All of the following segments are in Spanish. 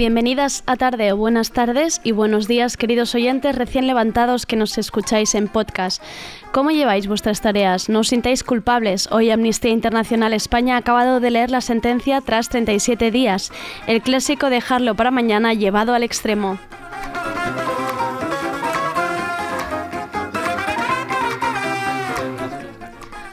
Bienvenidas a tarde o buenas tardes y buenos días, queridos oyentes recién levantados que nos escucháis en podcast. ¿Cómo lleváis vuestras tareas? ¿No os sintáis culpables? Hoy Amnistía Internacional España ha acabado de leer la sentencia tras 37 días, el clásico dejarlo para mañana llevado al extremo.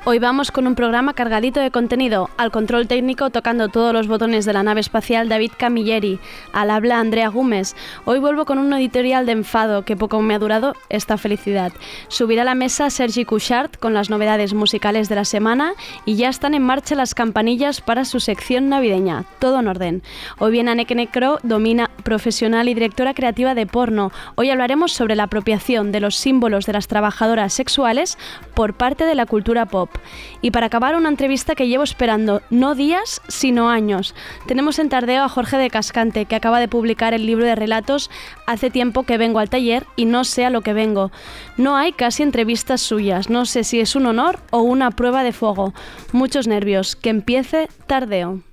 Hoy vamos con un programa cargadito de contenido. Al control técnico tocando todos los botones de la nave espacial David Camilleri. Al habla Andrea Gómez. Hoy vuelvo con un editorial de enfado que poco me ha durado esta felicidad. Subirá a la mesa Sergi Couchard con las novedades musicales de la semana y ya están en marcha las campanillas para su sección navideña. Todo en orden. Hoy viene Aneke Necro, domina profesional y directora creativa de porno. Hoy hablaremos sobre la apropiación de los símbolos de las trabajadoras sexuales por parte de la cultura pop. Y para acabar, una entrevista que llevo esperando no días, sino años. Tenemos en tardeo a Jorge de Cascante, que acaba de publicar el libro de relatos Hace tiempo que vengo al taller y no sé a lo que vengo. No hay casi entrevistas suyas, no sé si es un honor o una prueba de fuego. Muchos nervios. Que empiece tardeo.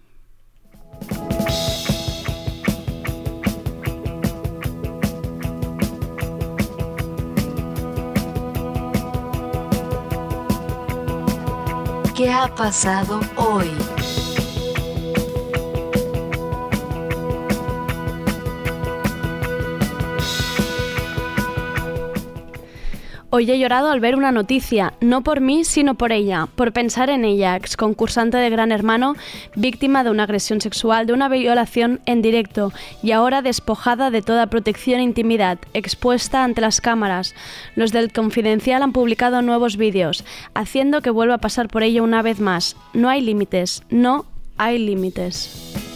¿Qué ha pasado hoy? Hoy he llorado al ver una noticia, no por mí, sino por ella, por pensar en ella, ex concursante de Gran Hermano, víctima de una agresión sexual, de una violación en directo y ahora despojada de toda protección e intimidad, expuesta ante las cámaras. Los del Confidencial han publicado nuevos vídeos, haciendo que vuelva a pasar por ella una vez más. No hay límites, no hay límites.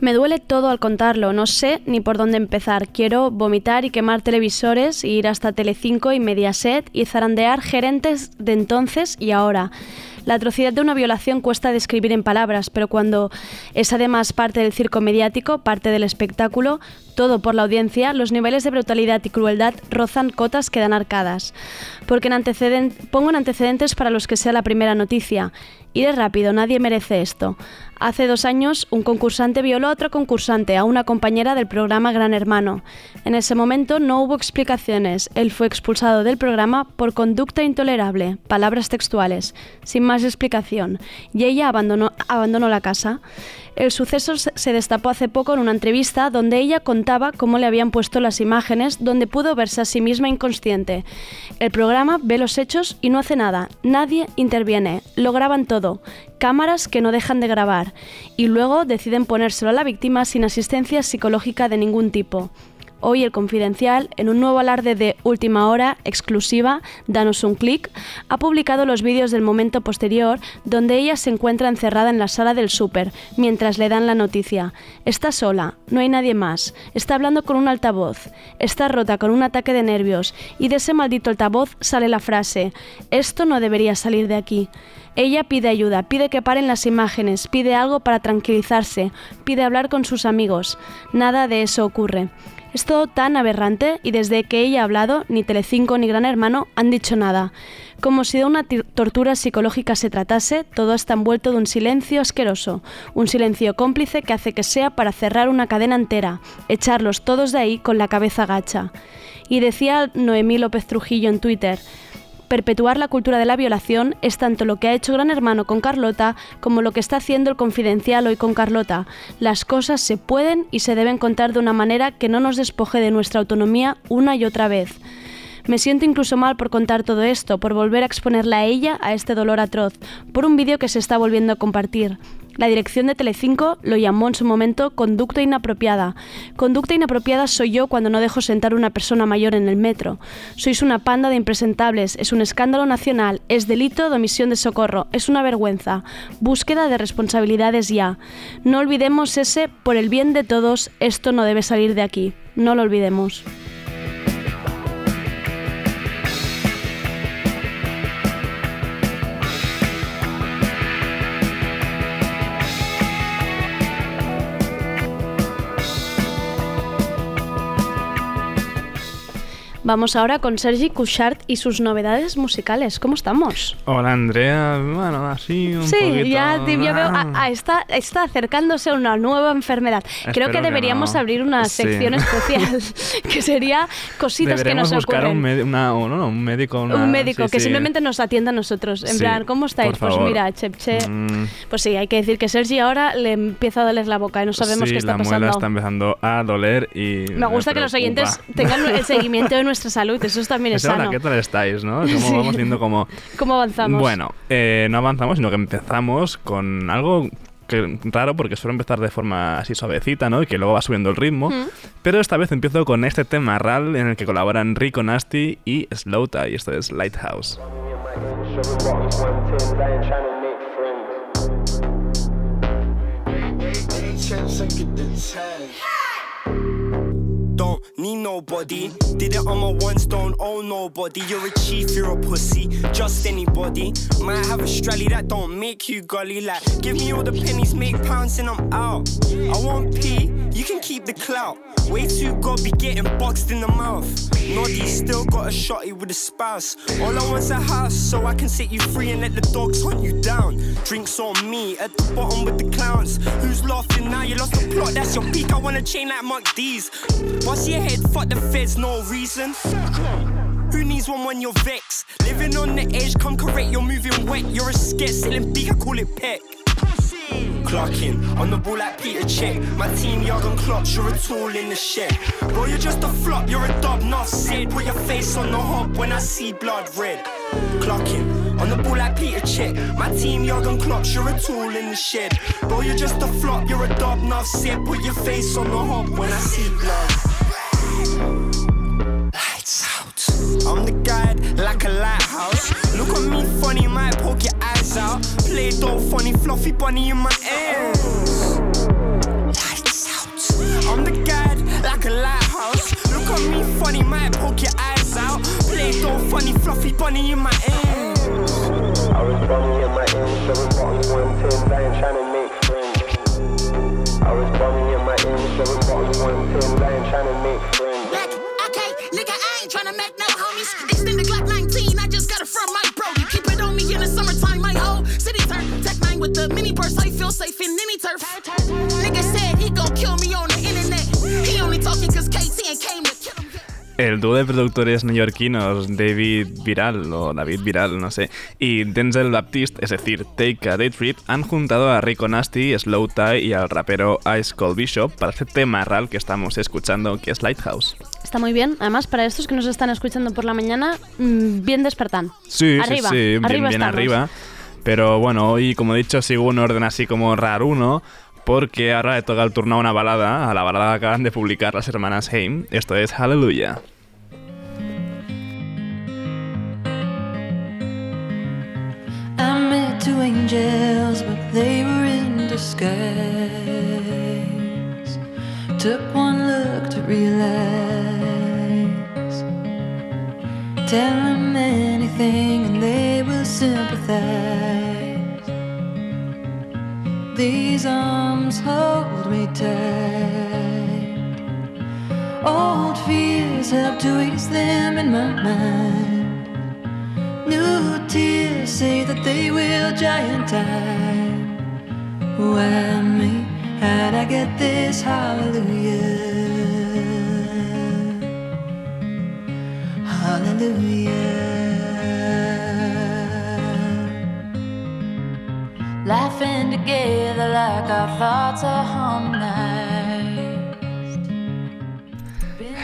Me duele todo al contarlo, no sé ni por dónde empezar. Quiero vomitar y quemar televisores, ir hasta Telecinco y Mediaset y zarandear gerentes de entonces y ahora. La atrocidad de una violación cuesta describir en palabras, pero cuando es además parte del circo mediático, parte del espectáculo, todo por la audiencia, los niveles de brutalidad y crueldad rozan cotas que dan arcadas. Porque en pongo en antecedentes para los que sea la primera noticia. Iré rápido, nadie merece esto. Hace dos años, un concursante violó a otra concursante, a una compañera del programa Gran Hermano. En ese momento no hubo explicaciones. Él fue expulsado del programa por conducta intolerable, palabras textuales, sin más explicación, y ella abandonó, abandonó la casa. El suceso se destapó hace poco en una entrevista donde ella contaba cómo le habían puesto las imágenes donde pudo verse a sí misma inconsciente. El programa ve los hechos y no hace nada, nadie interviene, lo graban todo, cámaras que no dejan de grabar, y luego deciden ponérselo a la víctima sin asistencia psicológica de ningún tipo. Hoy el Confidencial, en un nuevo alarde de última hora, exclusiva, danos un clic, ha publicado los vídeos del momento posterior donde ella se encuentra encerrada en la sala del súper mientras le dan la noticia. Está sola, no hay nadie más, está hablando con un altavoz, está rota con un ataque de nervios y de ese maldito altavoz sale la frase, esto no debería salir de aquí. Ella pide ayuda, pide que paren las imágenes, pide algo para tranquilizarse, pide hablar con sus amigos. Nada de eso ocurre. Es todo tan aberrante y desde que ella ha hablado, ni Telecinco ni Gran Hermano han dicho nada. Como si de una tortura psicológica se tratase, todo está envuelto de un silencio asqueroso, un silencio cómplice que hace que sea para cerrar una cadena entera, echarlos todos de ahí con la cabeza gacha. Y decía Noemí López Trujillo en Twitter, Perpetuar la cultura de la violación es tanto lo que ha hecho Gran Hermano con Carlota como lo que está haciendo el Confidencial hoy con Carlota. Las cosas se pueden y se deben contar de una manera que no nos despoje de nuestra autonomía una y otra vez. Me siento incluso mal por contar todo esto, por volver a exponerla a ella a este dolor atroz, por un vídeo que se está volviendo a compartir. La dirección de Telecinco lo llamó en su momento conducta inapropiada. Conducta inapropiada soy yo cuando no dejo sentar a una persona mayor en el metro. Sois una panda de impresentables, es un escándalo nacional, es delito de omisión de socorro, es una vergüenza. Búsqueda de responsabilidades ya. No olvidemos ese, por el bien de todos, esto no debe salir de aquí. No lo olvidemos. Vamos ahora con Sergi Couchard y sus novedades musicales. ¿Cómo estamos? Hola Andrea, bueno, así un sí, poquito... ya, ya veo, Ah. a- a- está, está acercándose a una nueva enfermedad. Creo Espero que que deberíamos no. abrir una Sí. sección especial, que sería cositas que nos buscar ocurren. un, medi- una- no, no, un médico. una- Un médico sí, que sí. simplemente nos atienda a nosotros. En Sí, plan, ¿cómo estáis? Pues mira, Chepche. Mm, Pues sí, hay que decir que Sergi ahora le empieza a doler la boca y no sabemos sí, qué está la pasando. muela está empezando a doler y... Me gusta que los oyentes tengan el seguimiento de nuestra salud, eso también es sano. ¿qué tal estáis, no? Como Sí. vamos viendo como... ¿Cómo avanzamos? Bueno, eh, no avanzamos, sino que empezamos con algo que, raro porque suelo empezar de forma así suavecita, ¿no? Y que luego va subiendo el ritmo. Pero esta vez empiezo con este tema RAL en el que colaboran Rico Nasty y Slow Tie. Esto es Lighthouse. Need nobody. Did it on my ones, don't owe nobody. You're a chief, you're a pussy. Just anybody. Might have a strally that don't make you gully. Like, give me all the pennies, make pounds, and I'm out. I want P, you can keep the clout. Way too god be getting boxed in the mouth. Noddy still got a shotty with a spouse. All I want's a house so I can set you free and let the dogs hunt you down. Drinks on me at the bottom with the clowns. Who's laughing now? You lost the plot, that's your peak. I wanna chain like Mark D's. Bust your head, fuck the feds, no reason. Who needs one when you're vexed? Living on the edge, come correct, you're moving wet. You're a scat, selling beak, I call it peck. Clocking on the ball like Peter Check. My team, yard on clocks, you're a tool in the shed. Bro, you're just a flop, you're a dub, not said. Put your face on the hop when I see blood red. Clocking on the ball like Peter Check. My team, yard on clocks, you're a tool in the shed. Bro, you're just a flop, you're a dub, not said. Put your face on the hop when I see blood. Lights out. I'm the guide like a lighthouse. Look at me funny, might poke your eyes out. Play doh funny, fluffy bunny in my ears. Lights out. I'm the guide like a lighthouse. Look at me funny, might poke your eyes out. Play doh funny, fluffy bunny in my ears. I was bumming in my ends, seven bottles, one tins, I ain't trying to make friends. I was bumming in my ends, seven bottles, one tins, I ain't trying to make friends. Homies. Extended Glock 19, I just got it from my bro. You keep it on me in the summertime, my whole city turn. Tech 9 with the mini purse, I feel safe in any turf. Nigga said El dúo de productores neoyorquinos David Viral o David Viral, no sé, y Denzel Baptiste, es decir, Take a Day Trip, han juntado a Rico Nasty, Slow Tie y al rapero Ice Cold Bishop para este tema real que estamos escuchando, que es Lighthouse. Está muy bien. Además, para estos que nos están escuchando por la mañana, mm, bien despertan. Sí, arriba, sí, sí, bien, arriba bien arriba. Pero bueno, hoy, como he dicho, sigo un orden así como raruno, porque ahora le toca el turno a una balada, a la balada que acaban de publicar las hermanas Haim. Esto es Hallelujah. I met two angels, but they were in disguise. Took one look to realize. Tell them anything and they will sympathize. These arms hold me tight. Old fears help to ease them in my mind. New tears say that they will giantine. Why me? How'd I get this? Hallelujah. Hallelujah. Laughing again.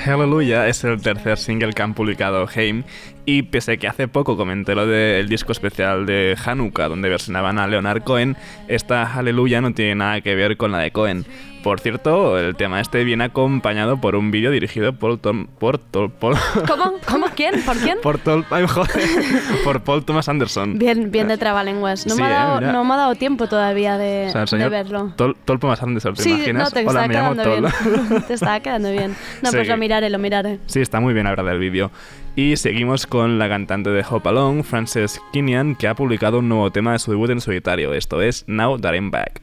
Hallelujah es el tercer single que han publicado Haim y pese a que hace poco comenté lo del disco especial de Hanukkah donde versionaban a Leonard Cohen, esta Hallelujah no tiene nada que ver con la de Cohen. Por cierto, el tema este viene acompañado por un vídeo dirigido por Tom, por, Tol- por, ¿Cómo? ¿Cómo? ¿Quién? ¿Por quién? por, Tol- ay, joder, por Paul Thomas Anderson. Bien, bien de trabalenguas. No, Sí, me ha eh, dado, no me ha dado tiempo todavía de, O sea, el de señor verlo. Tol, Tol Thomas Anderson, ¿te sí, imaginas? no, te Hola, estaba me llamo quedando Tol. bien. te estaba quedando bien. No, Sí. pues lo miraré, lo miraré. Sí, está muy bien la verdad el vídeo. Y seguimos con la cantante de Hop Along, Frances Kinian, que ha publicado un nuevo tema de su debut en solitario. Esto es Now That I'm Back.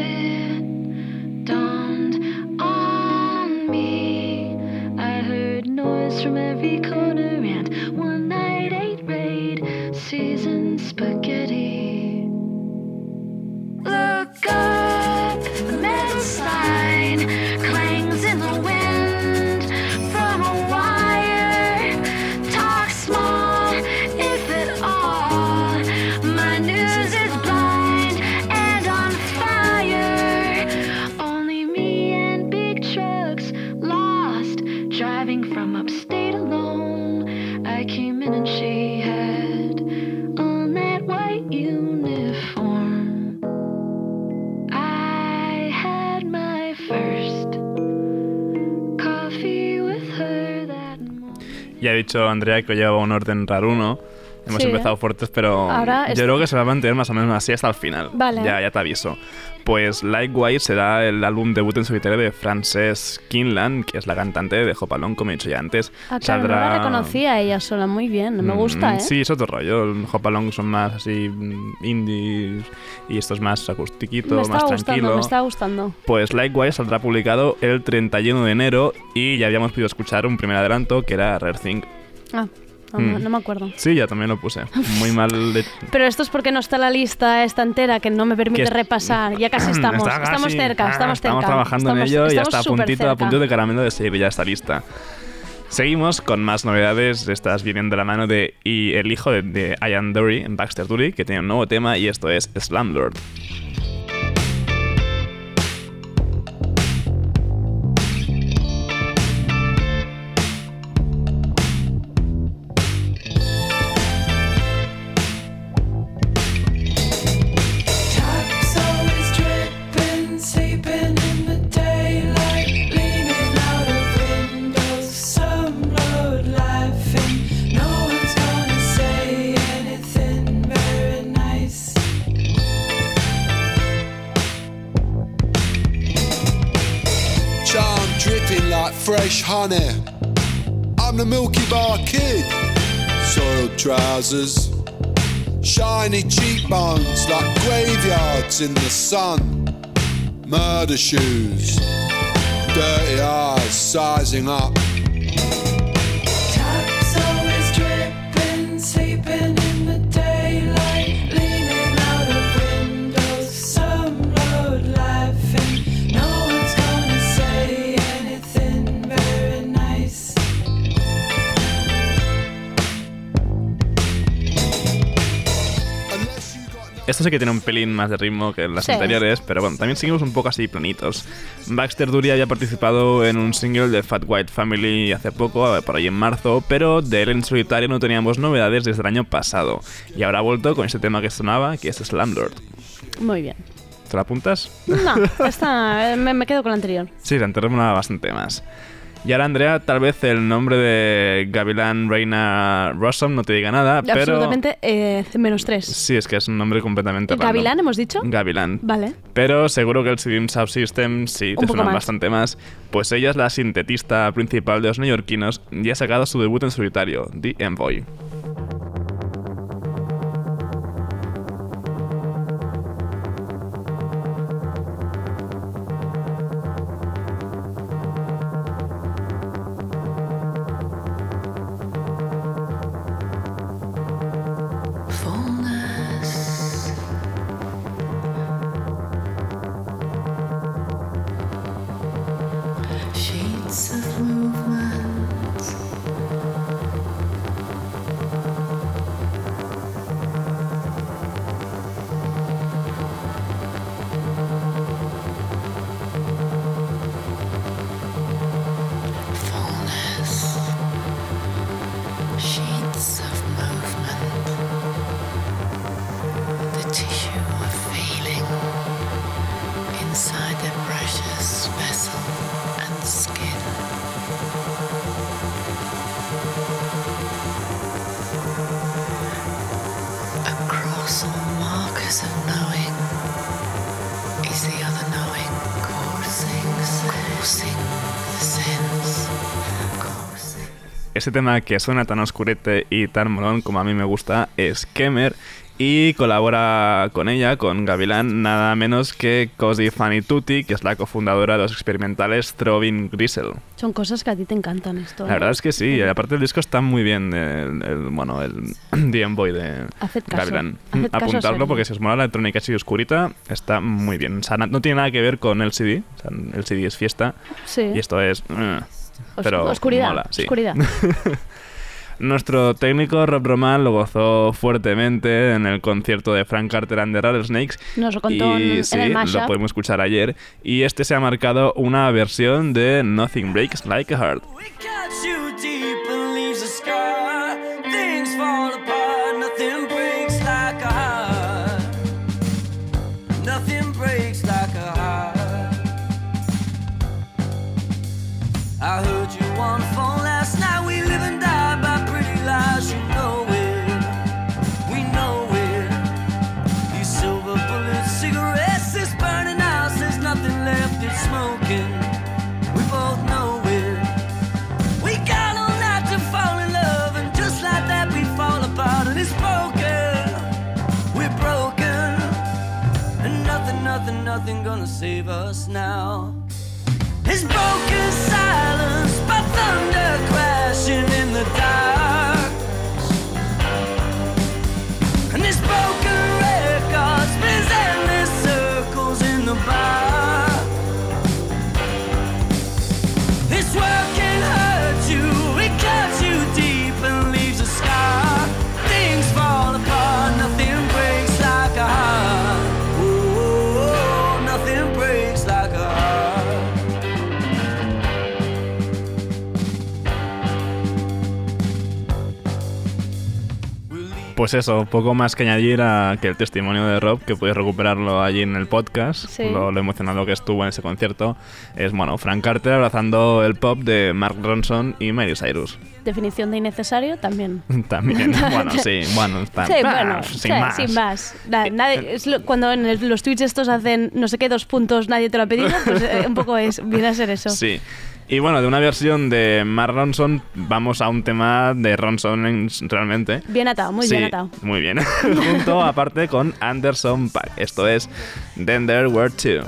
live. Dicho Andrea que lleva un orden raruno. Hemos Sí. empezado fuertes, pero Ahora yo es- creo que se va a mantener más o menos así hasta el final. Vale. Ya, ya te aviso. Pues Likewise será el álbum debut en solitario de Frances Kinlan, que es la cantante de Hopalong, como he dicho ya antes. Ah, claro, no la reconocía ella sola muy bien. Me Mm, gusta, ¿eh? Sí, es otro rollo. Hopalong son más así mm, indies y esto es más acustiquito, me está más gustando, tranquilo. me está gustando. Pues Likewise saldrá publicado el 31 de enero y ya habíamos podido escuchar un primer adelanto que era Rare Thing. Ah, no, me- Mm. no me acuerdo. Sí, ya también lo puse. Muy mal de... Pero esto es porque no está la lista esta entera que no me permite Que repasar. Ya casi estamos. Está estamos cerca, estamos cerca. Estamos trabajando Estamos- en ello y está a puntito, a puntito de caramelo de seguir ya esta lista. Seguimos con más novedades. Estas vienen de la mano de y el hijo de, de Ian Dury, Baxter Dury, que tiene un nuevo tema y esto es Slumlord. Honey. I'm the Milky Bar Kid. Soiled trousers, shiny cheekbones like graveyards in the sun. Murder shoes, dirty eyes sizing up. Esto sí que tiene un pelín más de ritmo que las Sí. anteriores, pero bueno, también seguimos un poco así planitos. Baxter Dury había participado en un single de Fat White Family hace poco, eh, por ahí en marzo, pero de él en solitario no teníamos novedades desde el año pasado. Y ahora ha vuelto con este tema que sonaba, que es Slumlord. Muy bien. ¿Te lo apuntas? No, esta, eh, me, me quedo con la anterior. Sí, la anterior molaba bastante más. Y ahora, Andrea, tal vez el nombre de Gavilán Reina Rossum no te diga nada, pero... Absolutamente eh, menos tres. Sí, es que es un nombre completamente random. ¿Gavilán hemos dicho? Gavilán. Vale. Pero seguro que el Sidim Subsystem sí te poco suena más. bastante más, pues ella es la sintetista principal de los neoyorquinos y ha sacado su debut en solitario, The Envoy. Ese tema que suena tan oscurete y tan molón como a mí me gusta es Kemer y colabora con ella, con Gavilán, nada menos que Cozy Fanny Tutti, que es la cofundadora de los experimentales Throbbing Grisel. Son cosas que a ti te encantan esto. La ¿eh? verdad es que sí, y aparte el disco está muy bien, el, el- bueno, el The Envoy de Haced Gavilán. caso, Apuntarlo porque si os mola la electrónica así oscurita, está muy bien. O sea, no, tiene nada que ver con el CD, o sea, el CD es fiesta Sí. y esto es... eh, Os- pero oscuridad, mola, sí. oscuridad. Nuestro técnico Rob Roman lo gozó fuertemente en el concierto de Frank Carter and the Rattlesnakes. Nos lo contó en- y en sí, el mashup. lo pudimos escuchar ayer. Y este se ha marcado una versión de Nothing Breaks Like a Heart. Save us now. It's broken Pues eso, poco más que añadir a que el testimonio de Rob, que puedes recuperarlo allí en el podcast, Sí. lo, lo emocionado que estuvo en ese concierto, es, bueno, Frank Carter abrazando el pop de Mark Ronson y Miley Cyrus. Definición de innecesario también. También, bueno, sí, bueno, está, Sí, ah, bueno, sin sí, más. sin más. Na- nadie- es lo- cuando en el- los tweets estos hacen no sé qué dos puntos, nadie te lo ha pedido, pues eh, un poco es, viene a ser eso. Sí. Y bueno, de una versión de Mark Ronson, vamos a un tema de Ronson en- realmente. Bien atado, muy Sí, bien atado. Muy bien. Junto aparte con Anderson Paak. Esto es Then There Were Two.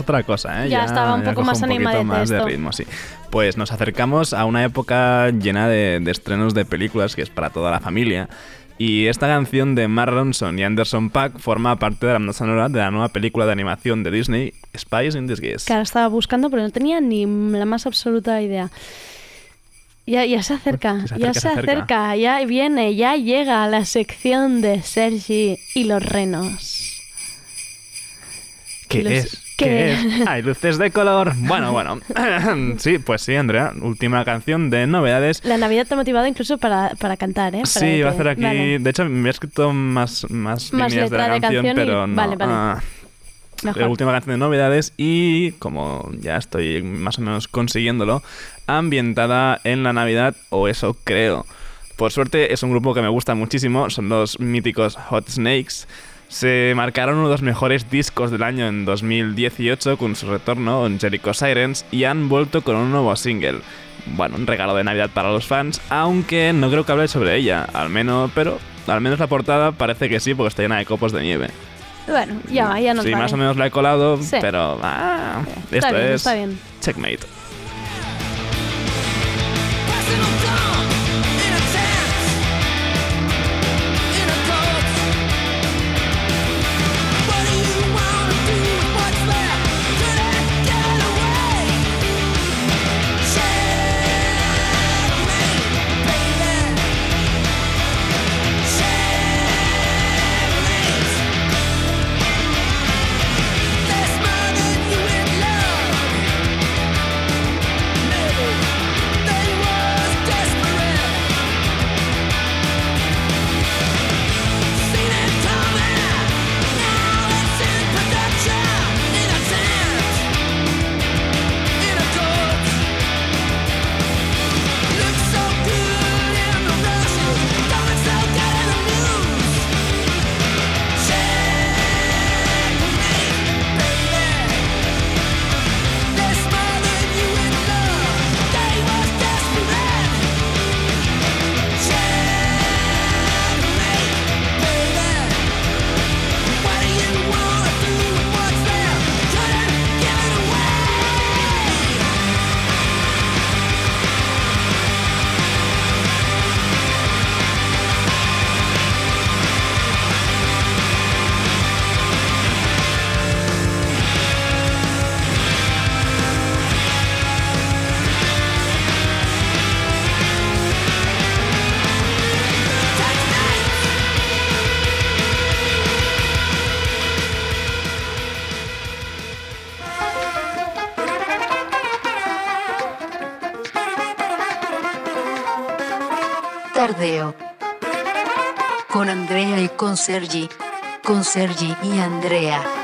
Es otra cosa, ¿eh? Ya estaba un poco coge más un poquito animadete más de ritmo, sí. Pues nos acercamos a una época llena de, de estrenos de películas que es para toda la familia. Y esta canción de Mark Ronson y Anderson Paak forma parte de la banda sonora de la nueva película de animación de Disney, Spies in Disguise. Que ahora estaba buscando, pero no tenía ni la más absoluta idea. Ya, ya se acerca, Se ya se se acerca. acerca, ya viene, ya llega a la sección de Sergi y los renos. ¿Qué Los- es? ¿Qué? ¿Qué es? Hay luces de color. Bueno, bueno. sí, pues sí, Andrea. Última canción de novedades. La Navidad te ha motivado incluso para, para cantar, ¿eh? Para Sí, iba a que- hacer aquí. Vale. De hecho, me he escrito más, más, Más líneas de la de canción, canción y- pero no. vale, vale. Ah, Mejor. la última canción de novedades y como ya estoy más o menos consiguiéndolo, ambientada en la Navidad, o eso creo. Por suerte es un grupo que me gusta muchísimo, son los míticos Hot Snakes. Se marcaron uno de los mejores discos del año en 2018 con su retorno en Jericho Sirens y han vuelto con un nuevo single. Bueno, un regalo de Navidad para los fans, aunque no creo que hable sobre ella, al menos, pero al menos la portada parece que sí, porque está llena de copos de nieve. Bueno, ya, ya nos sí, vale. más o menos la he colado, Sí. pero ah, Está esto bien, es está bien. Checkmate. Con Sergi. Con Sergi y Andrea.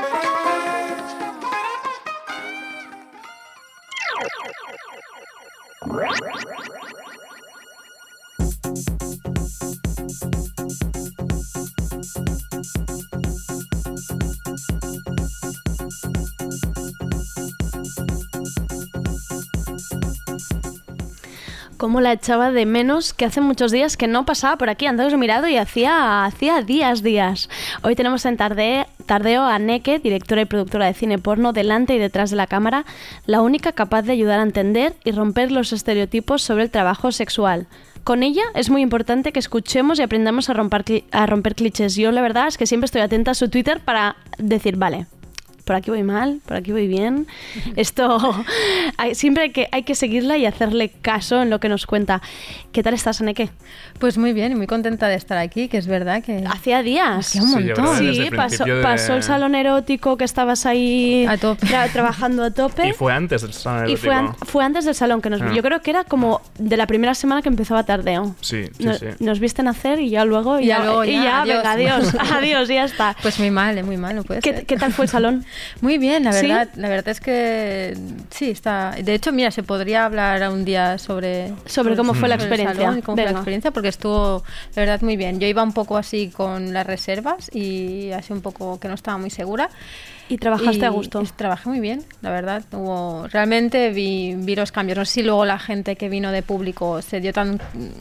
Cómo la echaba de menos, que hace muchos días que no pasaba por aquí. He mirado y hacía, hacía días, días. Hoy tenemos en tarde, Tardeo a Neke, directora y productora de cine porno, delante y detrás de la cámara, la única capaz de ayudar a entender y romper los estereotipos sobre el trabajo sexual. Con ella es muy importante que escuchemos y aprendamos a romper, a romper clichés. Yo la verdad es que siempre estoy atenta a su Twitter para decir, vale, por aquí voy mal, por aquí voy bien. Esto hay- siempre hay que, hay que seguirla y hacerle caso en lo que nos cuenta. ¿Qué tal estás, Aneke? Pues muy bien y muy contenta de estar aquí, que es verdad que... Hacía días. Hacía un montón. Sí, pasó, principio de- pasó el salón erótico que estabas ahí A tope. tra- trabajando a tope. Y fue antes del salón Y fue, an- erótico. fue antes del salón que nos. Ah. Yo creo que era como de la primera semana que empezaba tardeo. Sí, sí, No- sí. Nos viste nacer y ya luego. Y ya luego y ya, ya, adiós. venga, adiós. adiós, y ya está. Pues muy mal, eh, muy mal, no puede ¿Qué, ser. qué tal fue el salón? Muy bien, la ¿Sí? verdad. La verdad es que sí, está. De hecho, mira, se podría hablar un día sobre. Sobre cómo fue la experiencia. salón y cómo fue la experiencia, porque estuvo, la verdad, muy bien. Yo iba un poco así con las reservas y así un poco que no estaba muy segura. Y trabajaste Y a gusto. es- Trabajé muy bien, la verdad. Hubo, realmente vi, vi los cambios. No sé si luego la gente que vino de público se dio, tan,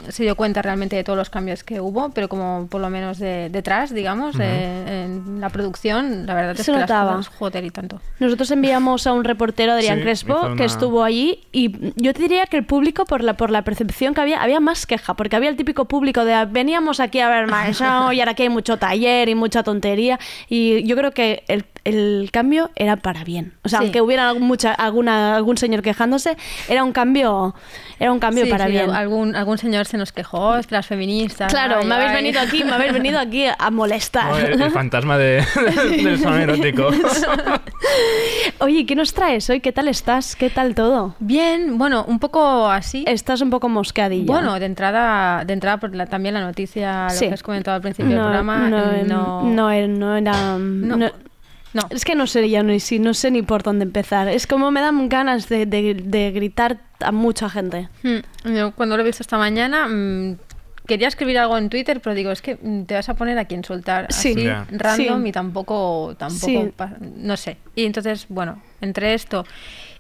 se dio cuenta realmente de todos los cambios que hubo, pero como por lo menos de, detrás, digamos, de- en la producción, la verdad es Se que notaba. las cosas, joder, y tanto. Nosotros enviamos a un reportero, Adrián Sí, Crespo, hizo que una- estuvo allí y yo te diría que el público, por la, por la percepción que había, había más queja, porque había el típico público de "Ah, veníamos aquí a ver más y ahora aquí hay mucho taller y mucha tontería y yo creo que el, el cambio era para bien. O sea, Sí. aunque hubiera algún, mucha, alguna, algún señor quejándose, era un cambio, era un cambio Sí, para sí, bien. Algún, algún señor se nos quejó, es que las feministas. Claro, ay, me habéis ay. venido aquí, me habéis venido aquí a molestar. No, el, el fantasma de, del salón erótico. Oye, ¿qué nos traes hoy? ¿Qué tal estás? ¿Qué tal todo? Bien, bueno, un poco así. Estás un poco moscadilla. Bueno, de entrada, de entrada por la- también la noticia, Sí. lo que has comentado al principio del programa, no, no, no era, no era- No. Es que no sé ya ni si no sé ni por dónde empezar. Es como me dan ganas de, de- de gritar a mucha gente. Hmm, yo cuando lo he visto esta mañana, mm, quería escribir algo en Twitter, pero digo, es que mm, te vas a poner a insultar Sí. así, Ya. random Sí. y tampoco, tampoco, Sí. no sé. Y entonces, bueno, entre esto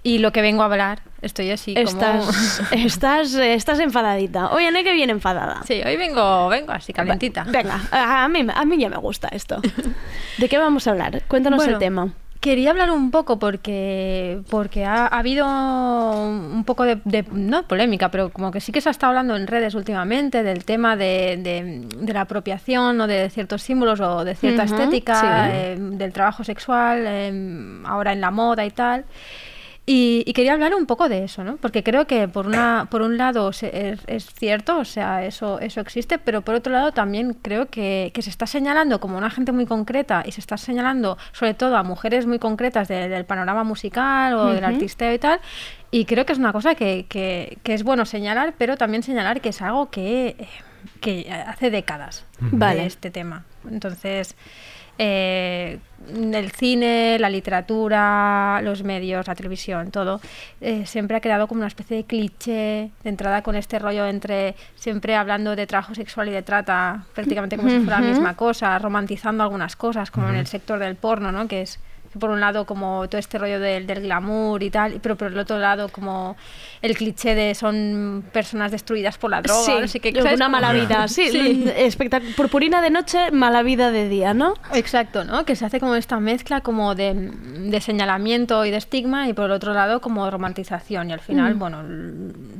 y lo que vengo a hablar, estoy así Estás, como... estás, estás enfadadita. Oye, Neke viene enfadada. Sí, hoy vengo, vengo así, calentita. Venga, a mí, a mí ya me gusta esto. ¿De qué vamos a hablar? Cuéntanos Bueno, el tema. Quería hablar un poco porque, porque ha, ha habido un poco de, de- no polémica, pero como que sí que se ha estado hablando en redes últimamente del tema de, de- de la apropiación o de ciertos símbolos o de cierta Ujú, estética, sí. eh, del trabajo sexual, eh, ahora en la moda y tal. Y, y quería hablar un poco de eso, ¿no? Porque creo que por una, por un lado se- es, es cierto, o sea, eso, eso existe, pero por otro lado también creo que, que se está señalando como una gente muy concreta y se está señalando sobre todo a mujeres muy concretas de- del panorama musical o del artisteo y tal. Y creo que es una cosa que, que- que es bueno señalar, pero también señalar que es algo que, que hace décadas Vale. este tema. Entonces, eh, el cine, la literatura, los medios, la televisión, todo, eh, siempre ha creado como una especie de cliché de entrada con este rollo entre siempre hablando de trabajo sexual y de trata prácticamente como si fuera la misma cosa, romantizando algunas cosas, como en el sector del porno, ¿no? Que es por un lado como todo este rollo del, del glamour y tal, pero por el otro lado como el cliché de son personas destruidas por la droga, sí, no sé qué, ¿sabes? una mala vida. Sí, Sí. purpurina de noche, mala vida de día, ¿no? Exacto, ¿no? Que se hace como esta mezcla como de, de señalamiento y de estigma y por el otro lado como romantización y al final, Mm. bueno,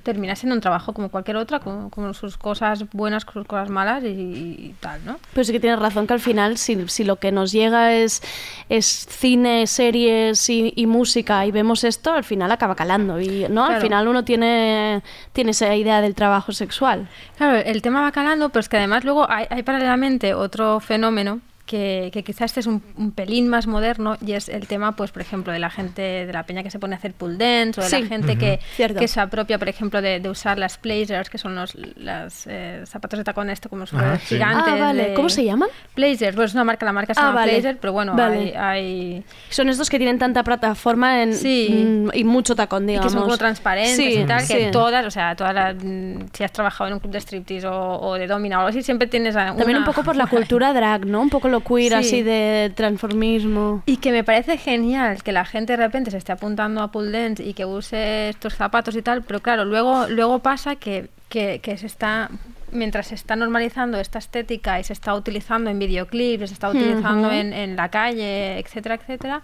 termina siendo un trabajo como cualquier otra, con, con sus cosas buenas, con sus cosas malas y, y tal, ¿no? Pues sí que tienes razón que al final, si, si lo que nos llega es, es cine, series y, y música y vemos esto, al final acaba calando. Y ¿no? al final uno tiene, tiene esa idea del trabajo sexual. Claro, el tema va calando, pero es que además luego hay, hay paralelamente otro fenómeno que, que quizás este es un, un pelín más moderno y es el tema, pues, por ejemplo, de la gente, de la peña que se pone a hacer pull dance o de Sí. la gente que, Cierto. que se apropia, por ejemplo, de, de usar las blazers, que son los las, eh, zapatos de tacón este como Ajá, super sí. gigantes. Ah, vale. de- ¿Cómo se llaman? Blazers, pues es una marca, la marca se Ah, llama vale. Blazer, pero bueno, Vale. hay, hay- Son estos que tienen tanta plataforma en, Sí. mm, y mucho tacón, y digamos. que son como transparentes Sí, y tal, que sí. todas, o sea, todas las, mm, si has trabajado en un club de striptease o, o de domina o algo así, siempre tienes a- También un una- poco por la cultura drag, ¿no? Un poco lo queer Sí. así de transformismo. Y que me parece genial que la gente de repente se esté apuntando a pull dance y que use estos zapatos y tal, pero claro, luego, luego pasa que, que, que se está, mientras se está normalizando esta estética y se está utilizando en videoclips, se está utilizando en, en la calle, etcétera, etcétera,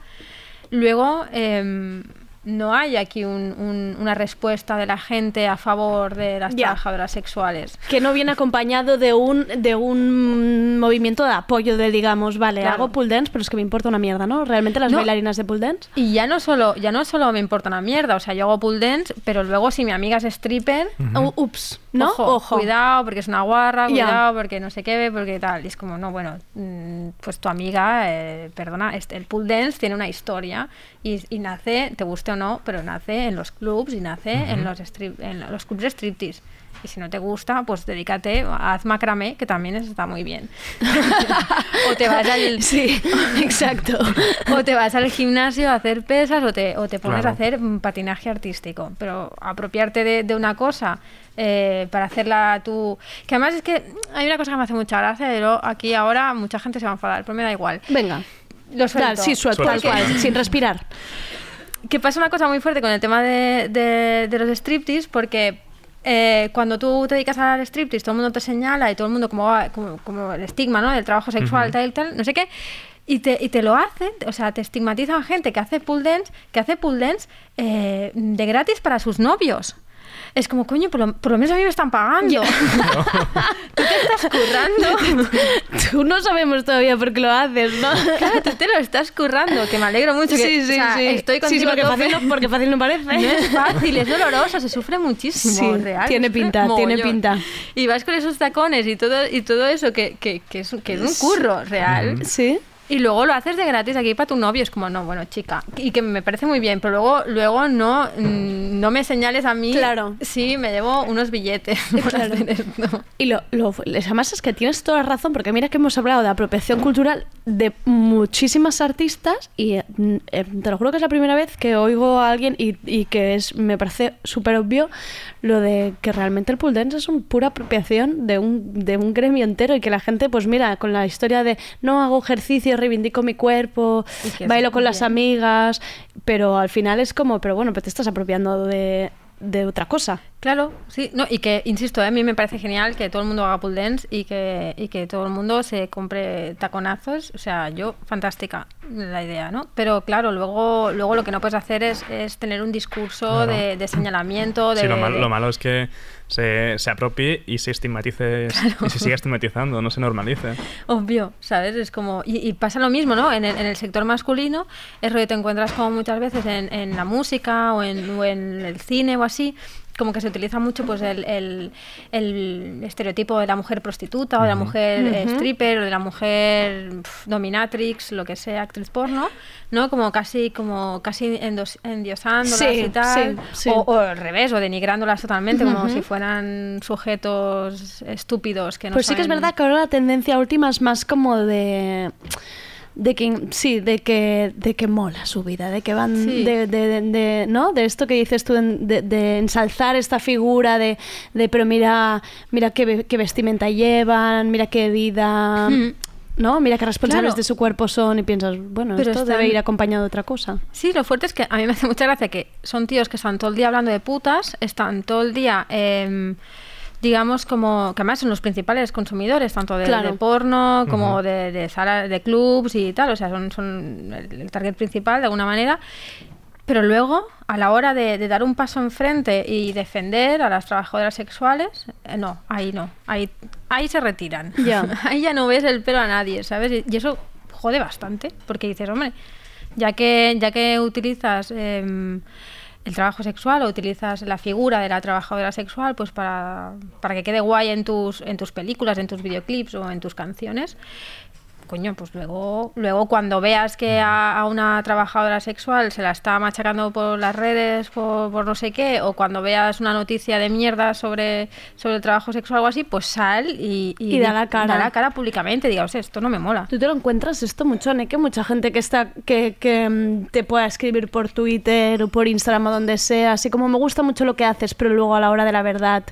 luego em, no hay aquí un- un- una respuesta de la gente a favor de las Ya. trabajadoras sexuales. Que no viene acompañado de un, de un movimiento de apoyo de, digamos, vale, Claro. hago pull dance, pero es que me importa una mierda, ¿no? Realmente las No. bailarinas de pull dance. Y ya no solo, ya no solo me importa una mierda, o sea, yo hago pull dance, pero luego si mi amiga es stripper, Oh, ups, ¿no? Ojo, Ojo. cuidado, porque es una guarra, cuidado, porque no sé qué, porque tal. Y es como, no, bueno, mm, pues tu amiga, eh, perdona, este, el pool dance tiene una historia y, y nace, te guste o no, pero nace en los clubs y nace en, los strip, en los clubs de striptease. Y si no te gusta, pues dedícate, haz macramé, que también está muy bien. o te vas al, Sí, exacto. o te vas al gimnasio a hacer pesas o te, o te pones Claro. a hacer patinaje artístico. Pero apropiarte de, de una cosa eh, para hacerla tú... Que además es que hay una cosa que me hace mucha gracia, pero aquí ahora mucha gente se va a enfadar, pero me da igual. Venga. Lo suelto. Dale, sí, suelto, Suelta, tal cual, suelta. sin respirar. Que pasa una cosa muy fuerte con el tema de, de- de los striptease, porque eh, cuando tú te dedicas al striptease, todo el mundo te señala y todo el mundo como, va- como, como el estigma, ¿no? Del trabajo sexual, tal tal, no sé qué. Y te, y te lo hacen, o sea, te estigmatizan gente que hace pull dance, que hace pull dance eh, de gratis para sus novios. Es como, coño, por lo, por lo menos a mí me están pagando. ¿Tú te estás currando? Tú no sabemos todavía por qué lo haces, ¿no? Claro, tú te lo estás currando, que me alegro mucho. Que, Sí, o sí, sea, sí. Estoy contigo sí, porque fácil, no, porque fácil no parece. No es fácil, es doloroso, se sufre muchísimo, Sí, real. tiene pinta, tiene pinta. Y vas con esos tacones y todo, y todo eso que, que, que es, que es un curro real. Sí. Y luego lo haces de gratis aquí para tu novio. Es como, no, bueno, chica. Y que me parece muy bien, pero luego, luego no, mm, no me señales a mí. Claro. Sí, me llevo unos billetes Claro. esto. Y lo, lo- además es que tienes toda la razón, porque mira que hemos hablado de apropiación cultural de muchísimas artistas y eh, eh, te lo juro que es la primera vez que oigo a alguien y, y que es me parece súper obvio lo de que realmente el pool dance es una pura apropiación de un, de un gremio entero y que la gente, pues mira, con la historia de no hago ejercicio, reivindico mi cuerpo, bailo con las amigas, pero al final es como, pero bueno, pero te estás apropiando de, de otra cosa. Claro, sí, no, y que, insisto, eh, a mí me parece genial que todo el mundo haga pull dance y que, y que todo el mundo se compre taconazos. O sea, yo, fantástica la idea, ¿no? Pero claro, luego, luego lo que no puedes hacer es, es tener un discurso Claro. de, de señalamiento, de... Sí, lo malo, de- lo malo es que se, se apropie y se estigmatice y se siga estigmatizando, no se normalice. Obvio, ¿sabes? Es como... Y, y pasa lo mismo, ¿no? En el, en el sector masculino, es rollo, te encuentras como muchas veces en, en la música o en, o en el cine o así, como que se utiliza mucho pues el, el- el estereotipo de la mujer prostituta o de la mujer eh, stripper o de la mujer pf, dominatrix, lo que sea, actriz porno, ¿no? Como casi, como casi endos- endiosándolas Sí, y tal. sí, sí. O, o al revés, o denigrándolas totalmente, como si fueran sujetos estúpidos que no pues sí que es verdad que ahora la tendencia última es más como de de que sí de que de que mola su vida de que van Sí. de, de- de- de- no de esto que dices tú de, ensalzar esta figura de, de pero mira mira qué, qué vestimenta llevan mira qué vida Mm. no mira qué responsables Claro. de su cuerpo son y piensas bueno Pero esto están- debe ir acompañado de otra cosa Sí, lo fuerte es que a mí me hace mucha gracia que son tíos que están todo el día hablando de putas, están todo el día, em, digamos, como que además son los principales consumidores, tanto de, Claro. de porno como de, de salas, de clubs y tal, o sea, son, son el, el target principal de alguna manera. Pero luego, a la hora de, de dar un paso enfrente y defender a las trabajadoras sexuales, eh, no, ahí no, ahí, ahí se retiran. Ahí ya no ves el pelo a nadie, ¿sabes? Y, y eso jode bastante, porque dices, hombre, ya que, ya que utilizas em, el trabajo sexual o utilizas la figura de la trabajadora sexual pues para, para que quede guay en tus, en tus películas, en tus videoclips o en tus canciones, coño, pues luego, luego cuando veas que a, a una trabajadora sexual se la está machacando por las redes, por, por no sé qué, o cuando veas una noticia de mierda sobre, sobre el trabajo sexual o algo así, pues sal y, Y da la cara. da la cara públicamente, diga, "O sea, esto no me mola. ¿Tú te lo encuentras esto mucho, que Mucha gente que está que, que mm, te pueda escribir por Twitter o por Instagram o donde sea, así como me gusta mucho lo que haces, pero luego a la hora de la verdad,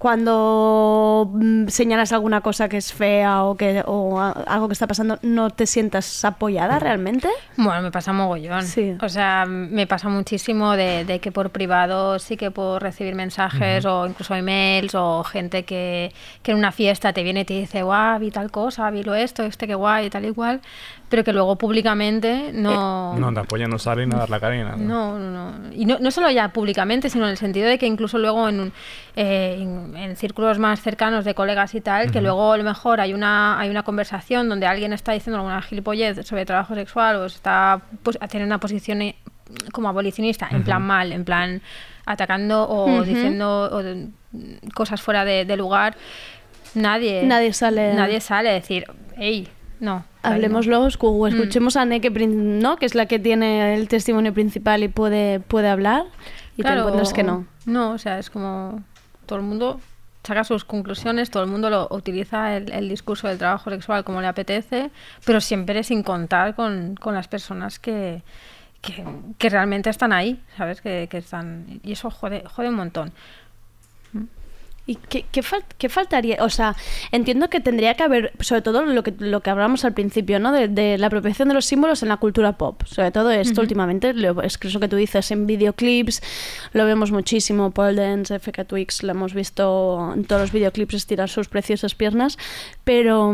cuando mm, señalas alguna cosa que es fea o que o algo que está pasando, no te sientas apoyada realmente? Bueno, me pasa mogollón. Sí. O sea, me pasa muchísimo de, de que por privado sí que puedo recibir mensajes o incluso emails o gente que, que en una fiesta te viene y te dice, guau, vi tal cosa, vi lo esto, este que guay, y tal y cual, pero que luego públicamente no... No te apoyan, no salen a dar la cara ni nada. No, no, no. Y no, no solo ya públicamente, sino en el sentido de que incluso luego en, un- eh, en, en círculos más cercanos de colegas y tal, que luego a lo mejor hay una, hay una conversación donde alguien está diciendo alguna gilipollez sobre trabajo sexual o está pues, haciendo una posición eh, como abolicionista, en plan mal, en plan atacando o diciendo o de- cosas fuera de, de lugar. Nadie, Nadie sale- nadie sale a decir, hey, no. ahí no". Hablemoslo, escu- Mm. escuchemos a Ne, que, prin- ¿no? que es la que tiene el testimonio principal y puede, puede hablar, y te Claro, encuentras que no. No, o sea, es como todo el mundo saca sus conclusiones, todo el mundo lo utiliza el, el discurso del trabajo sexual como le apetece, pero siempre sin contar con, con las personas que, que, que realmente están ahí, ¿sabes? Que, que están y eso jode, jode un montón. ¿Y qué, qué fal- qué faltaría? O sea, entiendo que tendría que haber, sobre todo lo que, lo que hablábamos al principio, ¿no? De, de la apropiación de los símbolos en la cultura pop. Sobre todo esto últimamente, lo- es que eso que tú dices en videoclips, lo vemos muchísimo. Paul Dance, FK Twix, lo hemos visto en todos los videoclips estirar sus preciosas piernas, pero...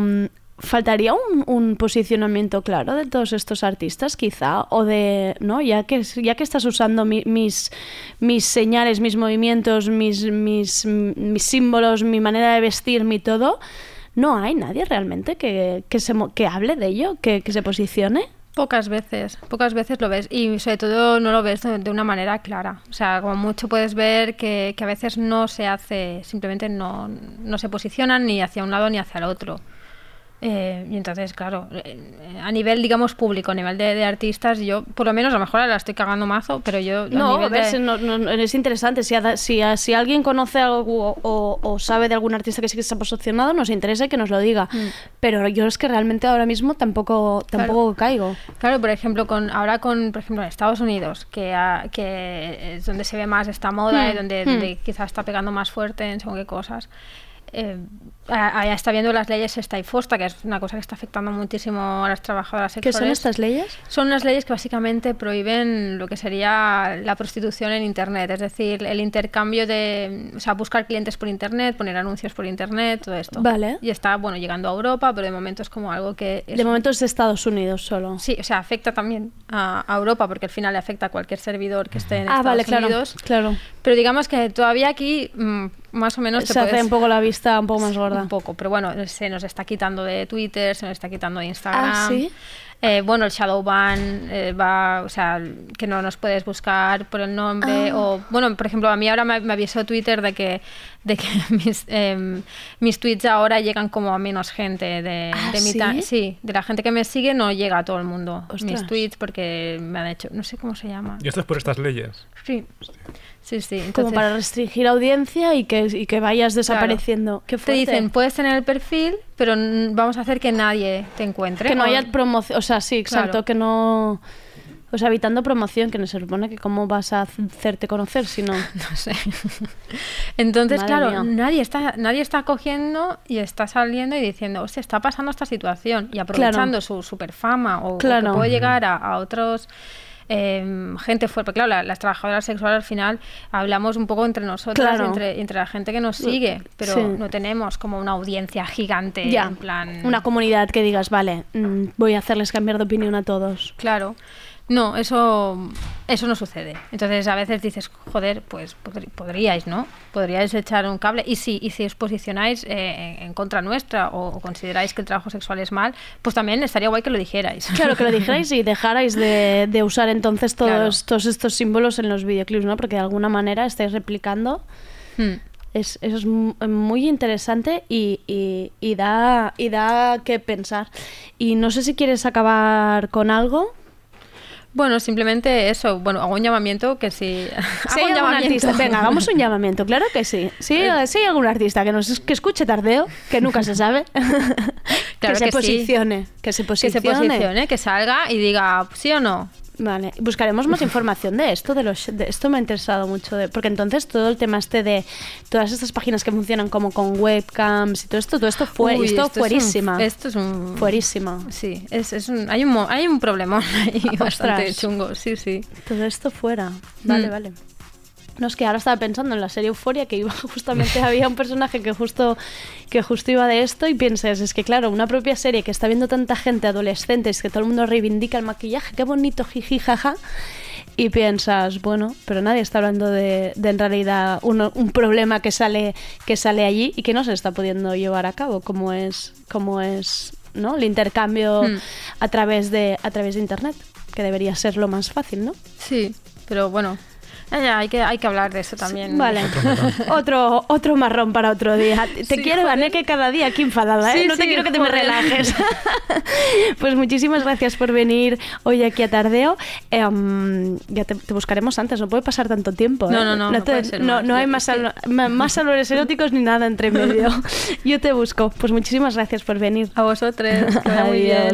¿Faltaría un, posicionamiento claro de todos estos artistas, quizá? O de, ¿no? Ya que, ya que estás usando mi- mis, mis señales, mis movimientos, mis, mis, mis símbolos, mi manera de vestir, mi todo, ¿no hay nadie realmente que, que, se, que hable de ello, que, que se posicione? Pocas veces, pocas veces lo ves y sobre todo no lo ves de, de una manera clara. O sea, como mucho puedes ver que, que a veces no se hace, simplemente no, no se posicionan ni hacia un lado ni hacia el otro. Eh, y entonces, claro, eh, a nivel, digamos, público, a nivel de, de artistas, yo, por lo menos, a lo mejor la estoy cagando mazo, pero yo. a No, a ver, de- no- no- es interesante. Si, ha- si, si alguien conoce algo o, o sabe de algún artista que sí que está posicionado, nos interesa que nos lo diga. Mm. Pero yo es que realmente ahora mismo tampoco, tampoco caigo. Claro, por ejemplo, con ahora con, por ejemplo, en Estados Unidos, que, ha- que es donde se ve más esta moda Hmm, y donde, hmm. donde quizás está pegando más fuerte en según qué cosas. Eh, a- allá está viendo las leyes esta y fosta, que es una cosa que está afectando muchísimo a las trabajadoras ¿Qué sexuales. son estas leyes? Son unas leyes que básicamente prohíben lo que sería la prostitución en Internet, es decir, el intercambio de, o sea, buscar clientes por Internet, poner anuncios por Internet, todo esto. Vale. Y está, bueno, llegando a Europa, pero de momento es como algo que... es De momento es de Estados Unidos solo. Sí, o sea, afecta también a, a Europa porque al final le afecta a cualquier servidor que esté en Ah, Estados vale, claro. Unidos. claro. Pero digamos que todavía aquí mm, más o menos te Se hace puedes- un poco la vista un poco más gorda. un poco, pero bueno, se nos está quitando de Twitter, se nos está quitando de Instagram. Ah, ¿sí? Eh, bueno, el shadow ban eh, va, o sea, que no nos puedes buscar por el nombre Ah. o, bueno, por ejemplo, a mí ahora me, me avisó Twitter de que, de que mis, em, mis tweets ahora llegan como a menos gente de, ¿Ah, de mi sí? sí, de la gente que me sigue no llega a todo el mundo mis tweets porque me han hecho, no sé cómo se llama. Y esto es por estas leyes. Sí, sí, sí. Como para restringir audiencia y que, y que vayas desapareciendo. Te dicen, puedes tener el perfil, pero vamos a hacer que nadie te encuentre. que no o- haya promoción, o sea, sí, exacto, Claro. que no... O sea, evitando promoción, que no se supone que cómo vas a hacerte conocer si no... No sé. Entonces, Madre claro, mía. nadie está, nadie está cogiendo y está saliendo y diciendo, hostia, está pasando esta situación y aprovechando su super fama o, o Claro. que puede llegar a, a otros eh, gente fuerte. Claro, la- las trabajadoras sexuales al final hablamos un poco entre nosotras, Claro. entre, entre la gente que nos sigue, pero Sí. no tenemos como una audiencia gigante ya, en plan... una comunidad que digas, vale, mm, voy a hacerles cambiar de opinión a todos. Claro. No, eso, eso no sucede. Entonces a veces dices, joder, pues podríais, ¿no? Podríais echar un cable. Y si, y si os posicionáis eh, en, contra nuestra o, o consideráis que el trabajo sexual es mal, pues también estaría guay que lo dijerais. Claro, que lo dijerais y dejarais de, de usar entonces todos, Claro. todos estos símbolos en los videoclips, ¿no? Porque de alguna manera estáis replicando. Hmm. Es, eso es mu- muy interesante y, y- y da, y da que pensar. Y no sé si quieres acabar con algo. Bueno, simplemente eso. Bueno, hago un llamamiento que si... Si hago un llamamiento. artista, venga, hagamos un llamamiento, claro que sí. Sí, Eh. si hay algún artista que nos que escuche tardeo, que nunca se sabe, Claro que se que sí. posicione, que se Que posicione. se posicione, que salga y diga sí o no. Vale, buscaremos más información de esto, de los de esto me ha interesado mucho, de, porque entonces todo el tema este de todas estas páginas que funcionan como con webcams y todo esto, todo esto fue, Uy, esto, esto es un- esto es un... Fuerísima. Sí, es, es un, hay, un, hay un problemón ahí bastante Ostras. chungo, sí, sí. Todo esto fuera. Vale, Mm. vale. No, es que ahora estaba pensando en la serie Euforia que iba justamente había un personaje que justo que justo iba de esto y piensas, es que claro, una propia serie que está viendo tanta gente adolescentes que todo el mundo reivindica el maquillaje, qué bonito, jiji, jaja. Y piensas, bueno, pero nadie está hablando de, de en realidad uno- un problema que sale, que sale allí y que no se está pudiendo llevar a cabo, como es, como es ¿no? el intercambio Hmm. a, través de, a través de Internet, que debería ser lo más fácil, ¿no? Sí, pero bueno, eh, ya, hay, que, hay que hablar de eso también. Vale, otro, otro marrón para otro día. Te Sí, quiero. Vané, que cada día aquí enfadada, ¿eh? Sí, no te sí, quiero que te me relajes. pues muchísimas gracias por venir hoy aquí a Tardeo. Em, ya te, te buscaremos antes, no puede pasar tanto tiempo. ¿eh? No, no, no, no te- no, más. no hay más, ma- más eróticos ni nada entre medio. Yo te busco. Pues muchísimas gracias por venir. A vosotros, que vaya muy bien.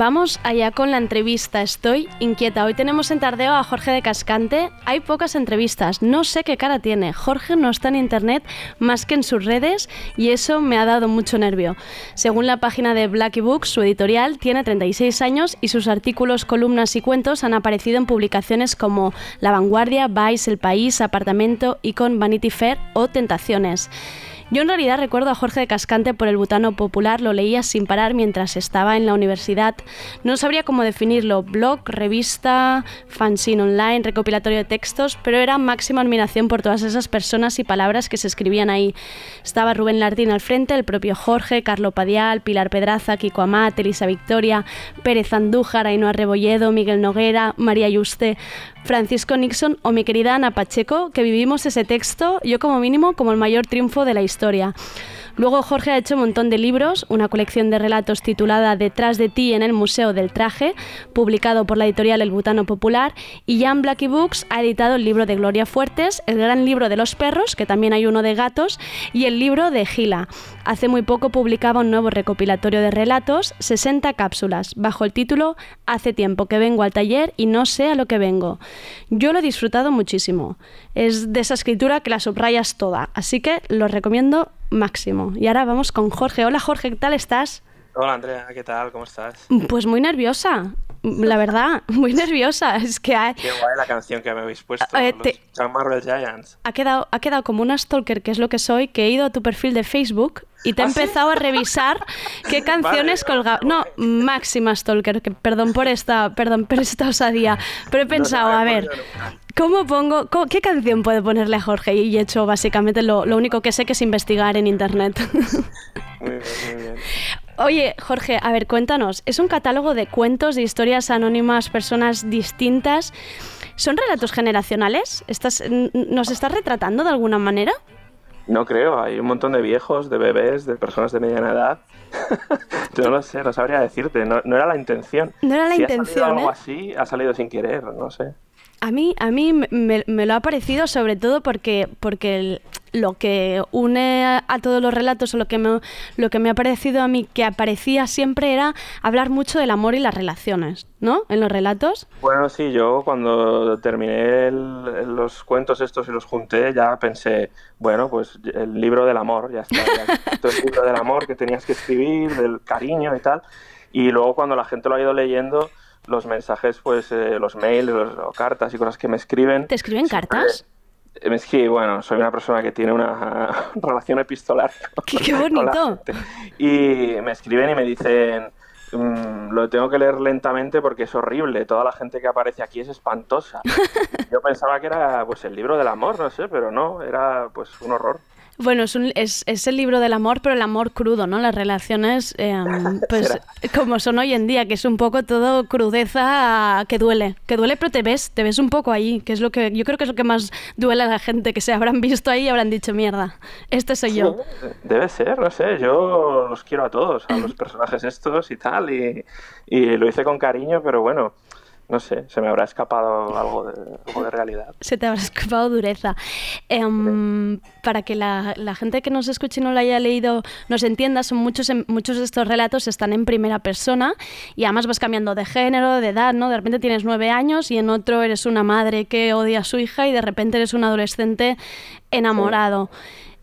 Vamos allá con la entrevista. Estoy inquieta. Hoy tenemos en Tardeo a Jorge de Cascante. Hay pocas entrevistas. No sé qué cara tiene. Jorge no está en internet más que en sus redes y eso me ha dado mucho nervio. Según la página de Blackie Books, su editorial tiene 36 años y sus artículos, columnas y cuentos han aparecido en publicaciones como La Vanguardia, Vice, El País, Apartamento, Icon, Vanity Fair o Tentaciones. Yo en realidad recuerdo a Jorge de Cascante por el Butano Popular, lo leía sin parar mientras estaba en la universidad. No sabría cómo definirlo, blog, revista, fanzine online, recopilatorio de textos, pero era máxima admiración por todas esas personas y palabras que se escribían ahí. Estaba Rubén Lardín al frente, el propio Jorge, Carlo Padial, Pilar Pedraza, Kiko Amat, Elisa Victoria, Pérez Andújar, Ainhoa Rebolledo, Miguel Noguera, María Yuste, Francisco Nixon o mi querida Ana Pacheco, que vivimos ese texto, yo como mínimo, como el mayor triunfo de la historia historia. Luego Jorge ha hecho un montón de libros, una colección de relatos titulada Detrás de ti en el Museo del Traje, publicado por la editorial El Butano Popular, y Jan Blackie Books ha editado el libro de Gloria Fuertes, el gran libro de los perros, que también hay uno de gatos, y el libro de Gila. Hace muy poco publicaba un nuevo recopilatorio de relatos, 60 cápsulas, bajo el título Hace tiempo que vengo al taller y no sé a lo que vengo. Yo lo he disfrutado muchísimo. Es de esa escritura que la subrayas toda, así que lo recomiendo máximo. Y ahora vamos con Jorge. Hola Jorge, ¿qué tal estás? Hola Andrea, ¿qué tal? ¿Cómo estás? Pues muy nerviosa, la verdad, muy nerviosa. Es que ha, Qué guay la canción que me habéis puesto. Eh, los te- John Marvel Giants. ha quedado, ha quedado como una stalker, que es lo que soy, que he ido a tu perfil de Facebook y te he ¿Ah, sí? empezado a revisar qué canciones Vale, colgaba. No, máxima stalker, que perdón por esta, perdón por esta osadía, pero he pensado, a ver, ¿cómo pongo, cómo- qué canción puedo ponerle a Jorge? Y he hecho básicamente lo, lo único que sé que es investigar en internet. Muy bien, muy bien. Oye, Jorge, a ver, cuéntanos. Es un catálogo de cuentos, de historias anónimas, personas distintas. ¿Son relatos generacionales? ¿Estás, ¿Nos estás retratando de alguna manera? No creo, hay un montón de viejos, de bebés, de personas de mediana edad. Yo no lo sé, no sabría decirte, no, no era la intención. No era la si intención, ha salido algo ¿eh? así, ha salido sin querer, no sé. A mí, a mí me- me, lo ha parecido sobre todo porque, porque el- lo que une a, a todos los relatos o lo que, me, lo que me ha parecido a mí que aparecía siempre era hablar mucho del amor y las relaciones, ¿no? En los relatos. Bueno, sí, yo cuando terminé el- los cuentos estos y los junté, ya pensé, bueno, pues el libro del amor, ya está, ya escrito el libro del amor que tenías que escribir, del cariño y tal. Y luego cuando la gente lo ha ido leyendo, los mensajes, pues eh, los mails los- o cartas y cosas que me escriben. ¿Te escriben cartas? eh, Es que, bueno, soy una persona que tiene una relación epistolar. ¡Qué, bonito! Y me escriben y me dicen, "Mm, lo tengo que leer lentamente porque es horrible, toda la gente que aparece aquí es espantosa. Yo pensaba que era pues el libro del amor, no sé, pero no, era pues un horror. Bueno, es, un- es, es el libro del amor, pero el amor crudo, ¿no? Las relaciones, eh, pues como son hoy en día, que es un poco todo crudeza que duele, que duele, pero te ves, te ves un poco ahí, que es lo que yo creo que es lo que más duele a la gente, que se habrán visto ahí y habrán dicho, mierda, este soy yo. Debe ser, no sé, yo los quiero a todos, a los personajes estos y tal, y, y lo hice con cariño, pero bueno, no sé, se me habrá escapado algo de, algo de realidad. Se te habrá escapado dureza. Em, para que la, la gente que nos escuche y no lo haya leído nos entienda, son muchos, muchos de estos relatos están en primera persona y además vas cambiando de género, de edad, ¿no? De repente tienes nueve años y en otro eres una madre que odia a su hija y de repente eres un adolescente enamorado.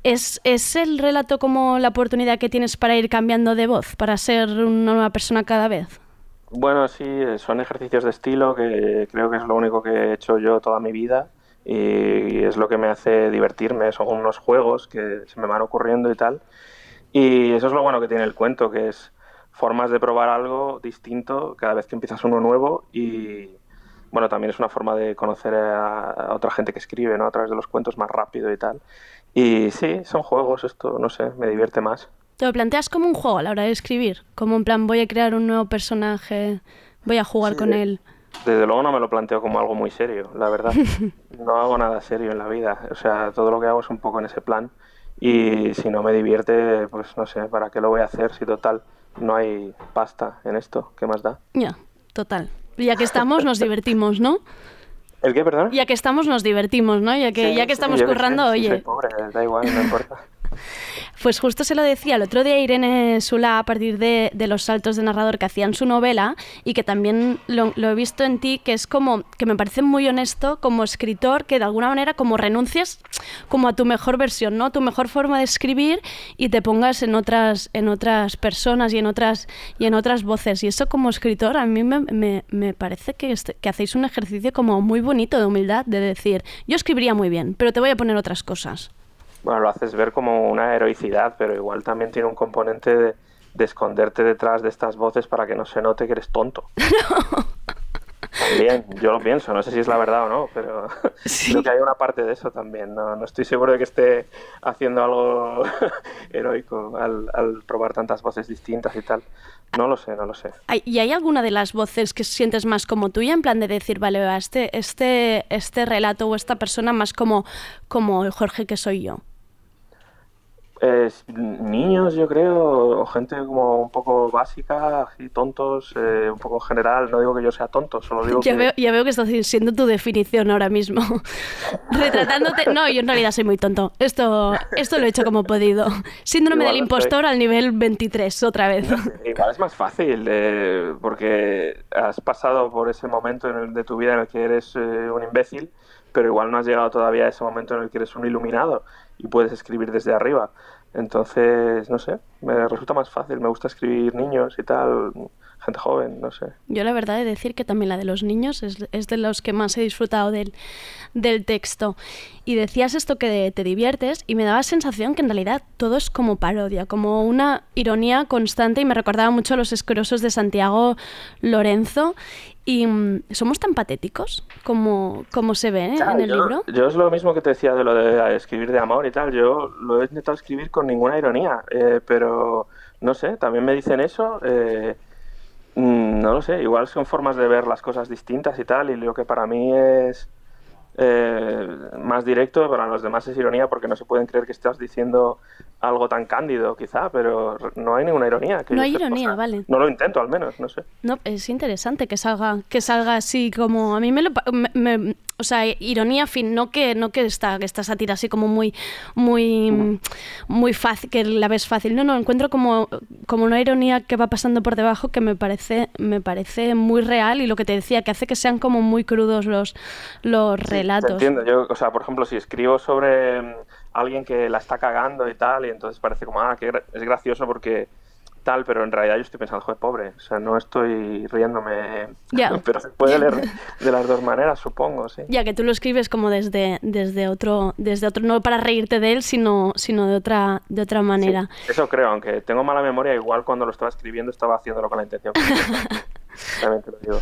¿Es, ¿Es el relato como la oportunidad que tienes para ir cambiando de voz, para ser una nueva persona cada vez? Bueno, sí, son ejercicios de estilo que creo que es lo único que he hecho yo toda mi vida y es lo que me hace divertirme. Son unos juegos que se me van ocurriendo y tal. Y eso es lo bueno que tiene el cuento, que es formas de probar algo distinto cada vez que empiezas uno nuevo y bueno, también es una forma de conocer a, a otra gente que escribe, ¿no? A través de los cuentos más rápido y tal. Y sí, son juegos, esto, no sé, me divierte más. ¿Te lo planteas como un juego a la hora de escribir? Como en plan, voy a crear un nuevo personaje, voy a jugar con él. Desde luego no me lo planteo como algo muy serio, la verdad. No hago nada serio en la vida. O sea, todo lo que hago es un poco en ese plan. Y si no me divierte, pues no sé, ¿para qué lo voy a hacer si total no hay pasta en esto? ¿Qué más da? Ya, total. Ya que estamos, nos divertimos, ¿no? ¿El qué, perdón? Ya que estamos, nos divertimos, ¿no? Ya que, Sí, ya que sí, estamos sé, currando, sí, soy oye. pobre, da igual, no importa. Pues justo se lo decía el otro día Irene Sula a partir de, los saltos de narrador que hacían su novela y que también lo, he visto en ti, que es como, que me parece muy honesto como escritor, que de alguna manera como renuncias como a tu mejor versión, ¿no? Tu mejor forma de escribir y te pongas en otras, en otras personas y en otras, y en otras voces. Y eso como escritor a mí me, me- me parece que, este- que hacéis un ejercicio como muy bonito de humildad, de decir, yo escribiría muy bien, pero te voy a poner otras cosas. Bueno, lo haces ver como una heroicidad, pero igual también tiene un componente de, de esconderte detrás de estas voces para que no se note que eres tonto. También, yo lo pienso, no sé si es la verdad o no, pero creo que hay una parte de eso también. No, no estoy seguro de que esté haciendo algo heroico al, al probar tantas voces distintas y tal. No lo sé, no lo sé. ¿Y hay alguna de las voces que sientes más como tuya, en plan de decir, vale, va, este, este, este relato o esta persona más como, como el Jorge que soy yo? Eh, niños, yo creo, o gente como un poco básica, así tontos, eh, un poco general. No digo que yo sea tonto, solo digo Ya que... veo, ya veo que estás siendo tu definición ahora mismo. Retratándote. No, yo en realidad soy muy tonto. Esto, esto lo he hecho como he podido. Síndrome Igual del impostor al nivel 23, otra vez. Igual es más fácil, eh, porque has pasado por ese momento en el- de tu vida en el que eres eh, un imbécil, pero igual no has llegado todavía a ese momento en el que eres un iluminado y puedes escribir desde arriba. Entonces, no sé, me resulta más fácil. Me gusta escribir niños y tal, gente joven, no sé. Yo la verdad he de decir que también la de los niños es, es de los que más he disfrutado del, del texto. Y decías esto que te diviertes y me daba sensación que en realidad todo es como parodia, como una ironía constante y me recordaba mucho a los escrosos de Santiago Lorenzo. Y mm, somos tan patéticos como, como se ve ¿eh? en el yo, libro. yo es lo mismo que te decía de lo de escribir de amor y tal. Yo lo he intentado escribir con ninguna ironía, eh, pero no sé, también me dicen eso. eh, mm, no lo sé, igual son formas de ver las cosas distintas y tal. Y lo que para mí es eh, más directo, para los demás es ironía porque no se pueden creer que estás diciendo algo tan cándido, quizá, pero no hay ninguna ironía. que No ironía, vale. No lo intento, al menos, no sé. No, es interesante que salga, que salga así como a mí me lo me- me- o sea, ironía fin, no que no que esta que esta sátira así como muy muy mm, muy fácil, que la ves fácil. No, no, encuentro como como una ironía que va pasando por debajo que me parece me parece muy real y lo que te decía que hace que sean como muy crudos los los relatos. Entiendo. Yo, o sea, por ejemplo, si escribo sobre mm, alguien que la está cagando y tal, y entonces parece como, ah, que es gracioso porque tal, pero en realidad yo estoy pensando, joder, pobre, o sea, no estoy riéndome, Ya. pero se puede leer de las dos maneras, supongo, sí. Ya que tú lo escribes como desde, desde otro, desde otro, no para reírte de él, sino, sino de otra, de otra manera. Eso creo, aunque tengo mala memoria, igual cuando lo estaba escribiendo estaba haciéndolo con la intención. También te lo digo.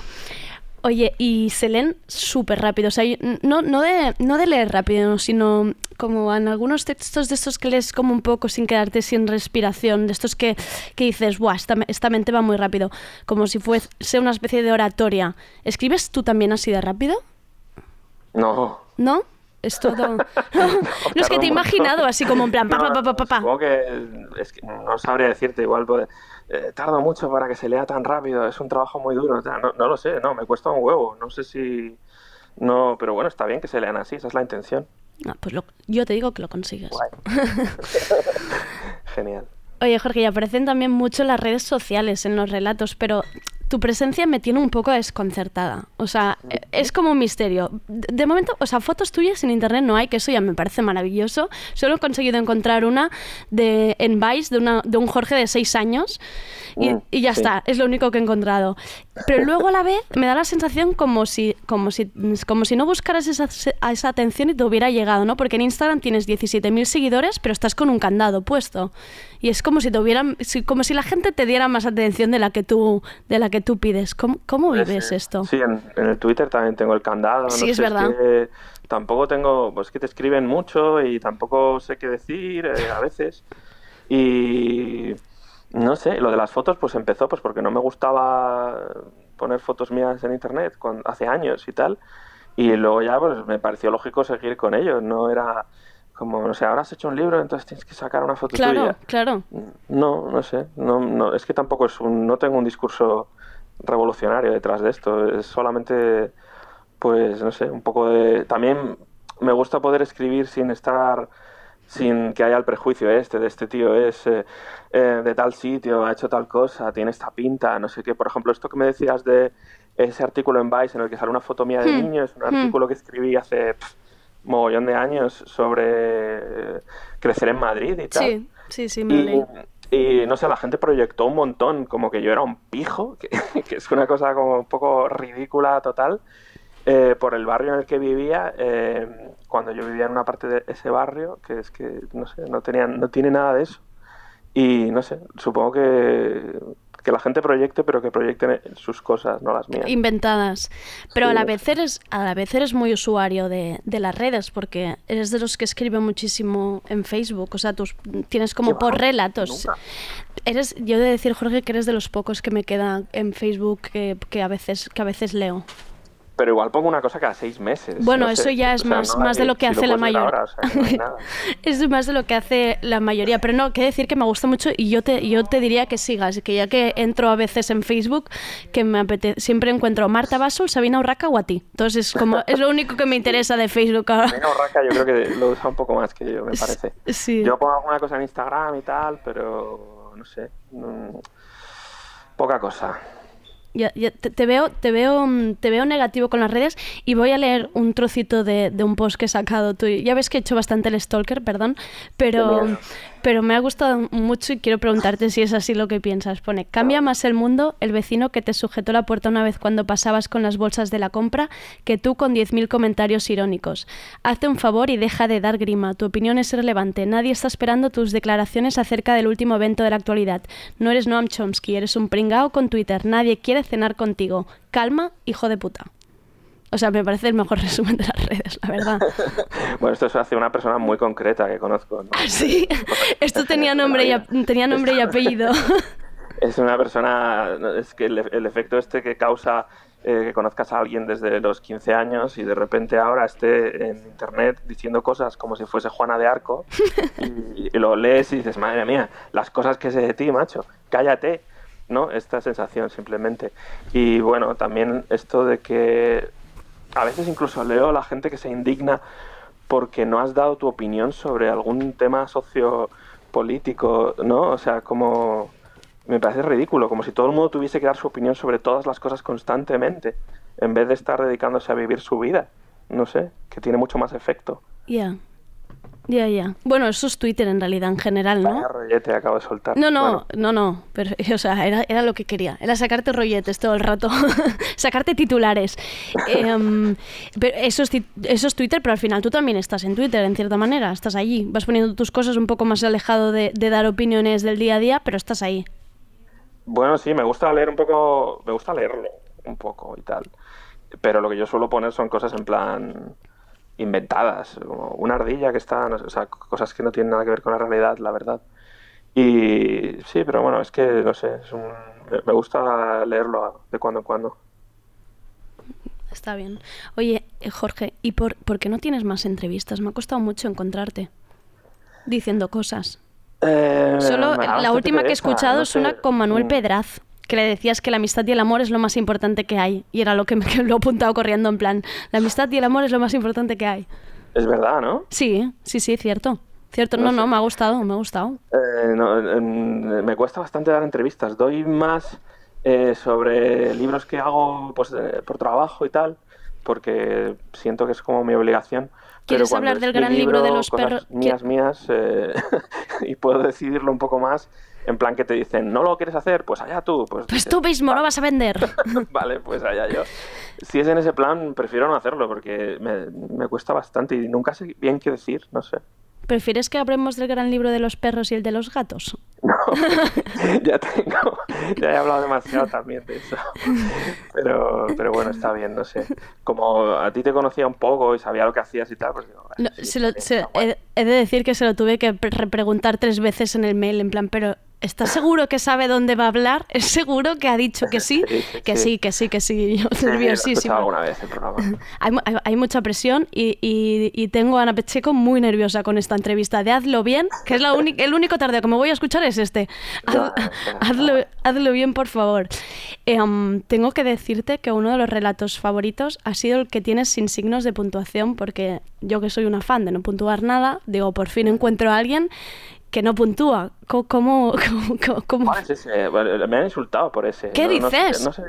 Oye, y se leen súper rápido, o sea, no, no, de, no de leer rápido, sino como en algunos textos de estos que lees como un poco sin quedarte sin respiración, de estos que, que dices, Buah, esta, esta mente va muy rápido, como si fuese una especie de oratoria. ¿Escribes tú también así de rápido? No. ¿No? Es todo... no, es que te he imaginado así como en plan, pa, pa, pa, pa, pa, pa. Supongo que, es que no sabría decirte, igual pues, eh, tardo mucho para que se lea tan rápido, es un trabajo muy duro, o sea, no, no lo sé, no, me cuesta un huevo, no sé si... No, pero bueno, está bien que se lean así, esa es la intención. Ah, pues lo- yo te digo que lo consigues. Genial. Oye, Jorge, y aparecen también mucho las redes sociales en los relatos, pero tu presencia me tiene un poco desconcertada. O sea, e- es como un misterio. De momento, o sea, fotos tuyas en internet no hay, que eso ya me parece maravilloso. Solo he conseguido encontrar una de, en Vice de, una, de un Jorge de seis años y, Mm, y ya sí. está, es lo único que he encontrado. Pero luego a la vez me da la sensación como si, como si, como si no buscaras esa, esa atención y te hubiera llegado, ¿no? Porque en Instagram tienes 17.000 seguidores, pero estás con un candado puesto. Y es como si te hubieran, si- como si la gente te diera más atención de la que tú, de la que tú pides. ¿Cómo, cómo vives esto? Sí, en, en el Twitter también tengo el candado. Sí, no es sé, verdad. que tampoco tengo, pues que te escriben mucho y tampoco sé qué decir eh, a veces. Y no sé, lo de las fotos pues empezó pues porque no me gustaba poner fotos mías en internet hace años y tal. Y luego ya pues me pareció lógico seguir con ello. No era como, no sé, ahora has hecho un libro, entonces tienes que sacar una foto Claro, tuya. claro. No, no sé. No, no, es que tampoco es un, no tengo un discurso revolucionario detrás de esto. Es solamente, pues, no sé, un poco de. También me gusta poder escribir sin estar sin que haya el prejuicio este, de este tío es eh, eh, de tal sitio, ha hecho tal cosa, tiene esta pinta, no sé qué. Por ejemplo, esto que me decías de ese artículo en Vice en el que sale una foto mía de Hmm. niño, es un Hmm. artículo que escribí hace pf, mogollón de años sobre eh, crecer en Madrid y tal. Sí, sí, sí, me leí. Y, y, no sé, la gente proyectó un montón, como que yo era un pijo, que, que es una cosa como un poco ridícula total, eh, por el barrio en el que vivía, eh, cuando yo vivía en una parte de ese barrio, que es que, no sé, no, tenía, no tiene nada de eso. Y no sé, supongo que, que la gente proyecte, pero que proyecten sus cosas, no las mías. Inventadas. Pero a la vez eres, a la vez eres muy usuario de, de las redes, porque eres de los que escribe muchísimo en Facebook. O sea, tus, tienes como ¿Qué por relatos. Nunca. Eres, yo he de decir, Jorge, que eres de los pocos que me queda en Facebook que, que a veces, que a veces leo. Pero igual pongo una cosa cada seis meses. Bueno, no eso sé. ya es O sea, más- no más de lo que si hace la mayoría. o sea, que no. Es más de lo que hace la mayoría, pero no, quiero decir que me gusta mucho y yo te, yo te diría que sigas, que ya que entro a veces en Facebook, que me apetece, siempre encuentro Marta Basol, Sabina Urraca o a ti. Entonces, como es lo único que me interesa de Facebook ahora. Nina Urraca yo creo que lo usa un poco más que yo, me parece. Sí. Yo pongo alguna cosa en Instagram y tal, pero no sé. mm, poca cosa. Ya- ya te, veo, te veo, mm, te veo negativo con las redes y voy a leer un trocito de, de un post que he sacado tú. Ya ves que he hecho bastante el stalker, perdón, pero. Pero me ha gustado mucho y quiero preguntarte si es así lo que piensas. Pone, cambia más el mundo el vecino que te sujetó la puerta una vez cuando pasabas con las bolsas de la compra que tú con 10.000 comentarios irónicos. Hazte un favor y deja de dar grima. Tu opinión es irrelevante. Nadie está esperando tus declaraciones acerca del último evento de la actualidad. No eres Noam Chomsky, eres un pringao con Twitter. Nadie quiere cenar contigo. Calma, hijo de puta. O sea, me parece el mejor resumen de las redes, la verdad. Bueno, esto se hace una persona muy concreta que conozco. ¿no? Sí, esto tenía nombre y, tenía nombre y apellido. Es una persona, es que el, el efecto este que causa eh, que conozcas a alguien desde los 15 años y de repente ahora esté en internet diciendo cosas como si fuese Juana de Arco y, y lo lees y dices, madre mía, las cosas que sé de ti, macho, cállate, ¿no? Esta sensación simplemente. Y bueno, también esto de que a veces incluso leo a la gente que se indigna porque no has dado tu opinión sobre algún tema sociopolítico, ¿no? O sea, como me parece ridículo, como si todo el mundo tuviese que dar su opinión sobre todas las cosas constantemente, en vez de estar dedicándose a vivir su vida. No sé, que tiene mucho más efecto. Ya. Ya, ya. Bueno, eso es Twitter en realidad, en general, ¿no? Vaya rollete acabo de soltar. No, no, Bueno, no, no. Pero, o sea, era, era lo que quería. Era sacarte rolletes todo el rato. sacarte titulares. Em, pero eso, es, ti- eso es Twitter, pero al final tú también estás en Twitter, en cierta manera. Estás allí. Vas poniendo tus cosas un poco más alejado de, de dar opiniones del día a día, pero estás ahí. Bueno, sí, me gusta leer un poco, me gusta leerlo un poco y tal. Pero lo que yo suelo poner son cosas en plan inventadas, como una ardilla que está, no sé, o sea, cosas que no tienen nada que ver con la realidad, la verdad. Y sí, pero bueno, es que, no sé, es un- me- gusta leerlo de cuando en cuando. Está bien. Oye, eh, Jorge, ¿y por, por qué no tienes más entrevistas? Me ha costado mucho encontrarte diciendo cosas. Eh, Solo la última que he escuchado no es sé. una con Manuel Mm. Pedraz, que le decías que la amistad y el amor es lo más importante que hay. Y era lo que me que lo he apuntado corriendo en plan, la amistad y el amor es lo más importante que hay. Es verdad, ¿no? Sí, sí, sí, cierto. Cierto, No no, sé. no, me ha gustado, me ha gustado. Eh, no, me cuesta bastante dar entrevistas. Doy más eh, sobre libros que hago pues, eh, por trabajo y tal, porque siento que es como mi obligación. ¿Quieres hablar del gran libro de los perros? Mías, mías, eh, y puedo decidirlo un poco más. En plan que te dicen, no lo quieres hacer, pues allá tú. Pues, Pues dices, tú mismo no vas a vender. vale, pues allá yo. Si es en ese plan, prefiero no hacerlo porque me, me cuesta bastante y nunca sé bien qué decir, no sé. ¿Prefieres que hablemos del gran libro de los perros y el de los gatos? ya tengo, ya he hablado demasiado también de eso. Pero, pero bueno, está bien, no sé. Como a ti te conocía un poco y sabía lo que hacías y tal, pues digo, No, se lo- se- he, he de decir que se lo tuve que pre- repreguntar tres veces en el mail, en plan, pero ¿Estás seguro que sabe dónde va a hablar? ¿Es seguro que ha dicho que sí? Sí, sí, que sí. sí, que sí, que sí. Yo escuchado alguna vez el programa. Hay, hay- hay mucha presión y, y- y tengo a Ana Pacheco muy nerviosa con esta entrevista. De hazlo bien, que es la el único tardeo que me voy a escuchar es este. Haz- hazlo, hazlo bien, por favor. Em, tengo que decirte que uno de los relatos favoritos ha sido el que tienes sin signos de puntuación, porque yo que soy una fan de no puntuar nada, digo, por fin encuentro a alguien que no puntúa. ¿Cómo, cómo, cómo- cómo- ¿Cuál es ese? Bueno, Me han insultado por ese. ¿Qué No- no sé- dices? No sé.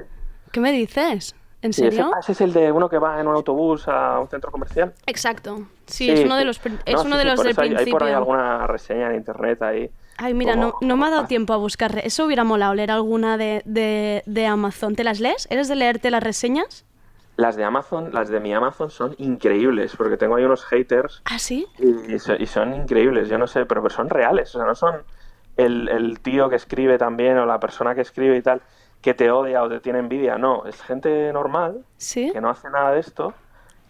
¿Qué me dices? ¿En Sí, serio? ah, ese es el de uno que va en un autobús a un centro comercial. Exacto. Sí, es uno de los, es No, uno sí, de los del hay- principio. Hay por ahí alguna reseña en internet ahí. Ay, mira, como- no, no me ha dado tiempo a buscar. Eso hubiera molado, leer alguna de, de, de Amazon. ¿Te las lees? ¿Eres de leerte las reseñas? Las de Amazon, las de mi Amazon son increíbles, porque tengo ahí unos haters ¿Ah, sí? y, y so- y son increíbles, yo no sé, pero, pero son reales, o sea, no son el, el tío que escribe también o la persona que escribe y tal que te odia o te tiene envidia, no, es gente normal Sí. que no hace nada de esto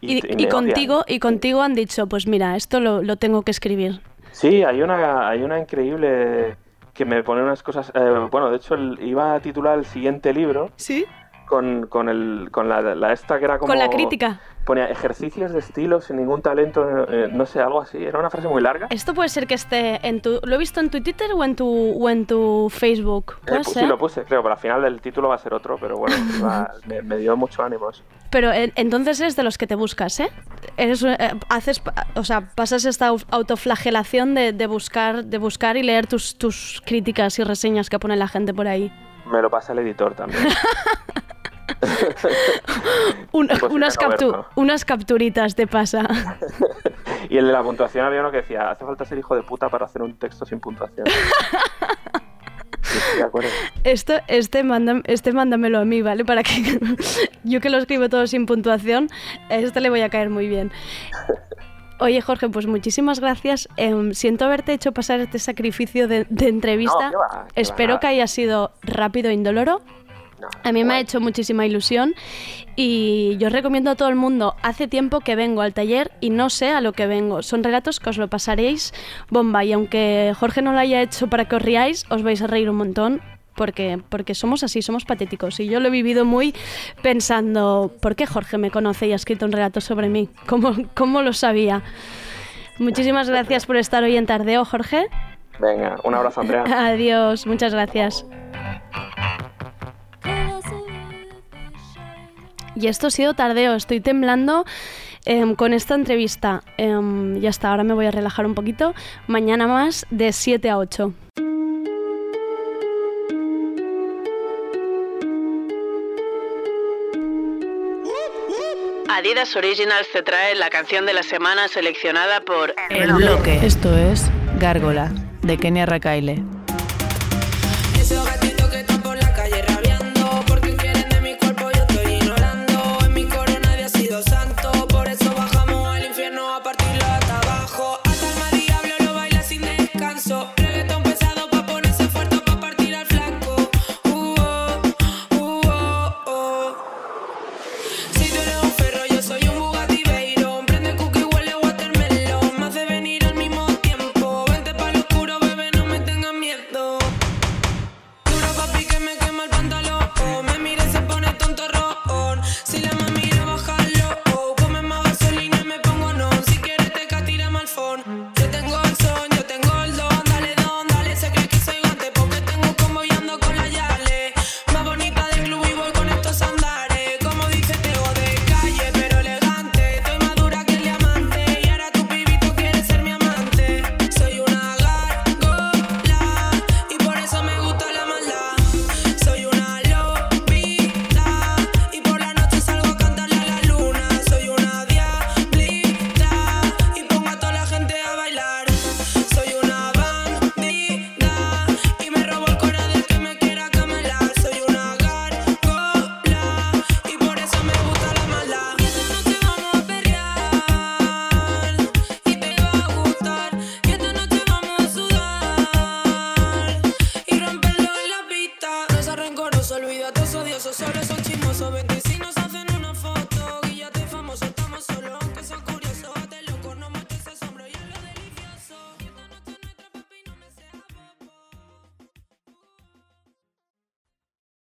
y, Y, te- y me odian. contigo, y contigo han dicho, pues mira, esto lo, lo tengo que escribir. Sí, hay una, hay una increíble que me pone unas cosas. eh, bueno, de hecho, el- iba a titular el siguiente libro. Sí. Con, con, el, con la, la esta que era como. Con la crítica. Ponía ejercicios de estilo sin ningún talento, eh, no sé, algo así. Era una frase muy larga. Esto puede ser que esté en tu... ¿Lo he visto en tu Twitter o en tu, o en tu Facebook? Eh, pues sí, lo puse, creo, pero al final del título va a ser otro, pero bueno, me, me dio mucho ánimo eso. Pero eh, entonces eres de los que te buscas, ¿eh? Eres, eh, haces, o sea, pasas esta au- autoflagelación de, de buscar, de buscar y leer tus, tus críticas y reseñas que pone la gente por ahí. Me lo pasa el editor también. Un- unas, no captu- verlo. unas capturitas te pasa. Y el de la puntuación había uno que decía: hace falta ser hijo de puta para hacer un texto sin puntuación. Sí. Esto, este, manda, este mándamelo a mí, ¿vale? Para que yo que lo escribo todo sin puntuación, a este le voy a caer muy bien. Oye, Jorge, pues muchísimas gracias. Em, siento haberte hecho pasar este sacrificio de, de entrevista. No, qué va, qué Espero va. que haya sido rápido e indoloro. A mí me ha hecho muchísima ilusión y yo recomiendo a todo el mundo, hace tiempo que vengo al taller y no sé a lo que vengo. Son relatos que os lo pasaréis bomba y aunque Jorge no lo haya hecho para que os riáis, os vais a reír un montón porque, porque somos así, somos patéticos. Y yo lo he vivido muy pensando, ¿por qué Jorge me conoce y ha escrito un relato sobre mí? ¿Cómo, cómo lo sabía? Muchísimas gracias por estar hoy en Tardeo, Jorge. Venga, un abrazo, Andrea. Adiós, muchas gracias. Y esto ha sido tardeo, estoy temblando em, con esta entrevista. Em, ya está, ahora me voy a relajar un poquito. Mañana más de 7 a 8. Adidas Originals te trae la canción de la semana seleccionada por El bloque. Esto es Gárgola, de Kenia Rakaile.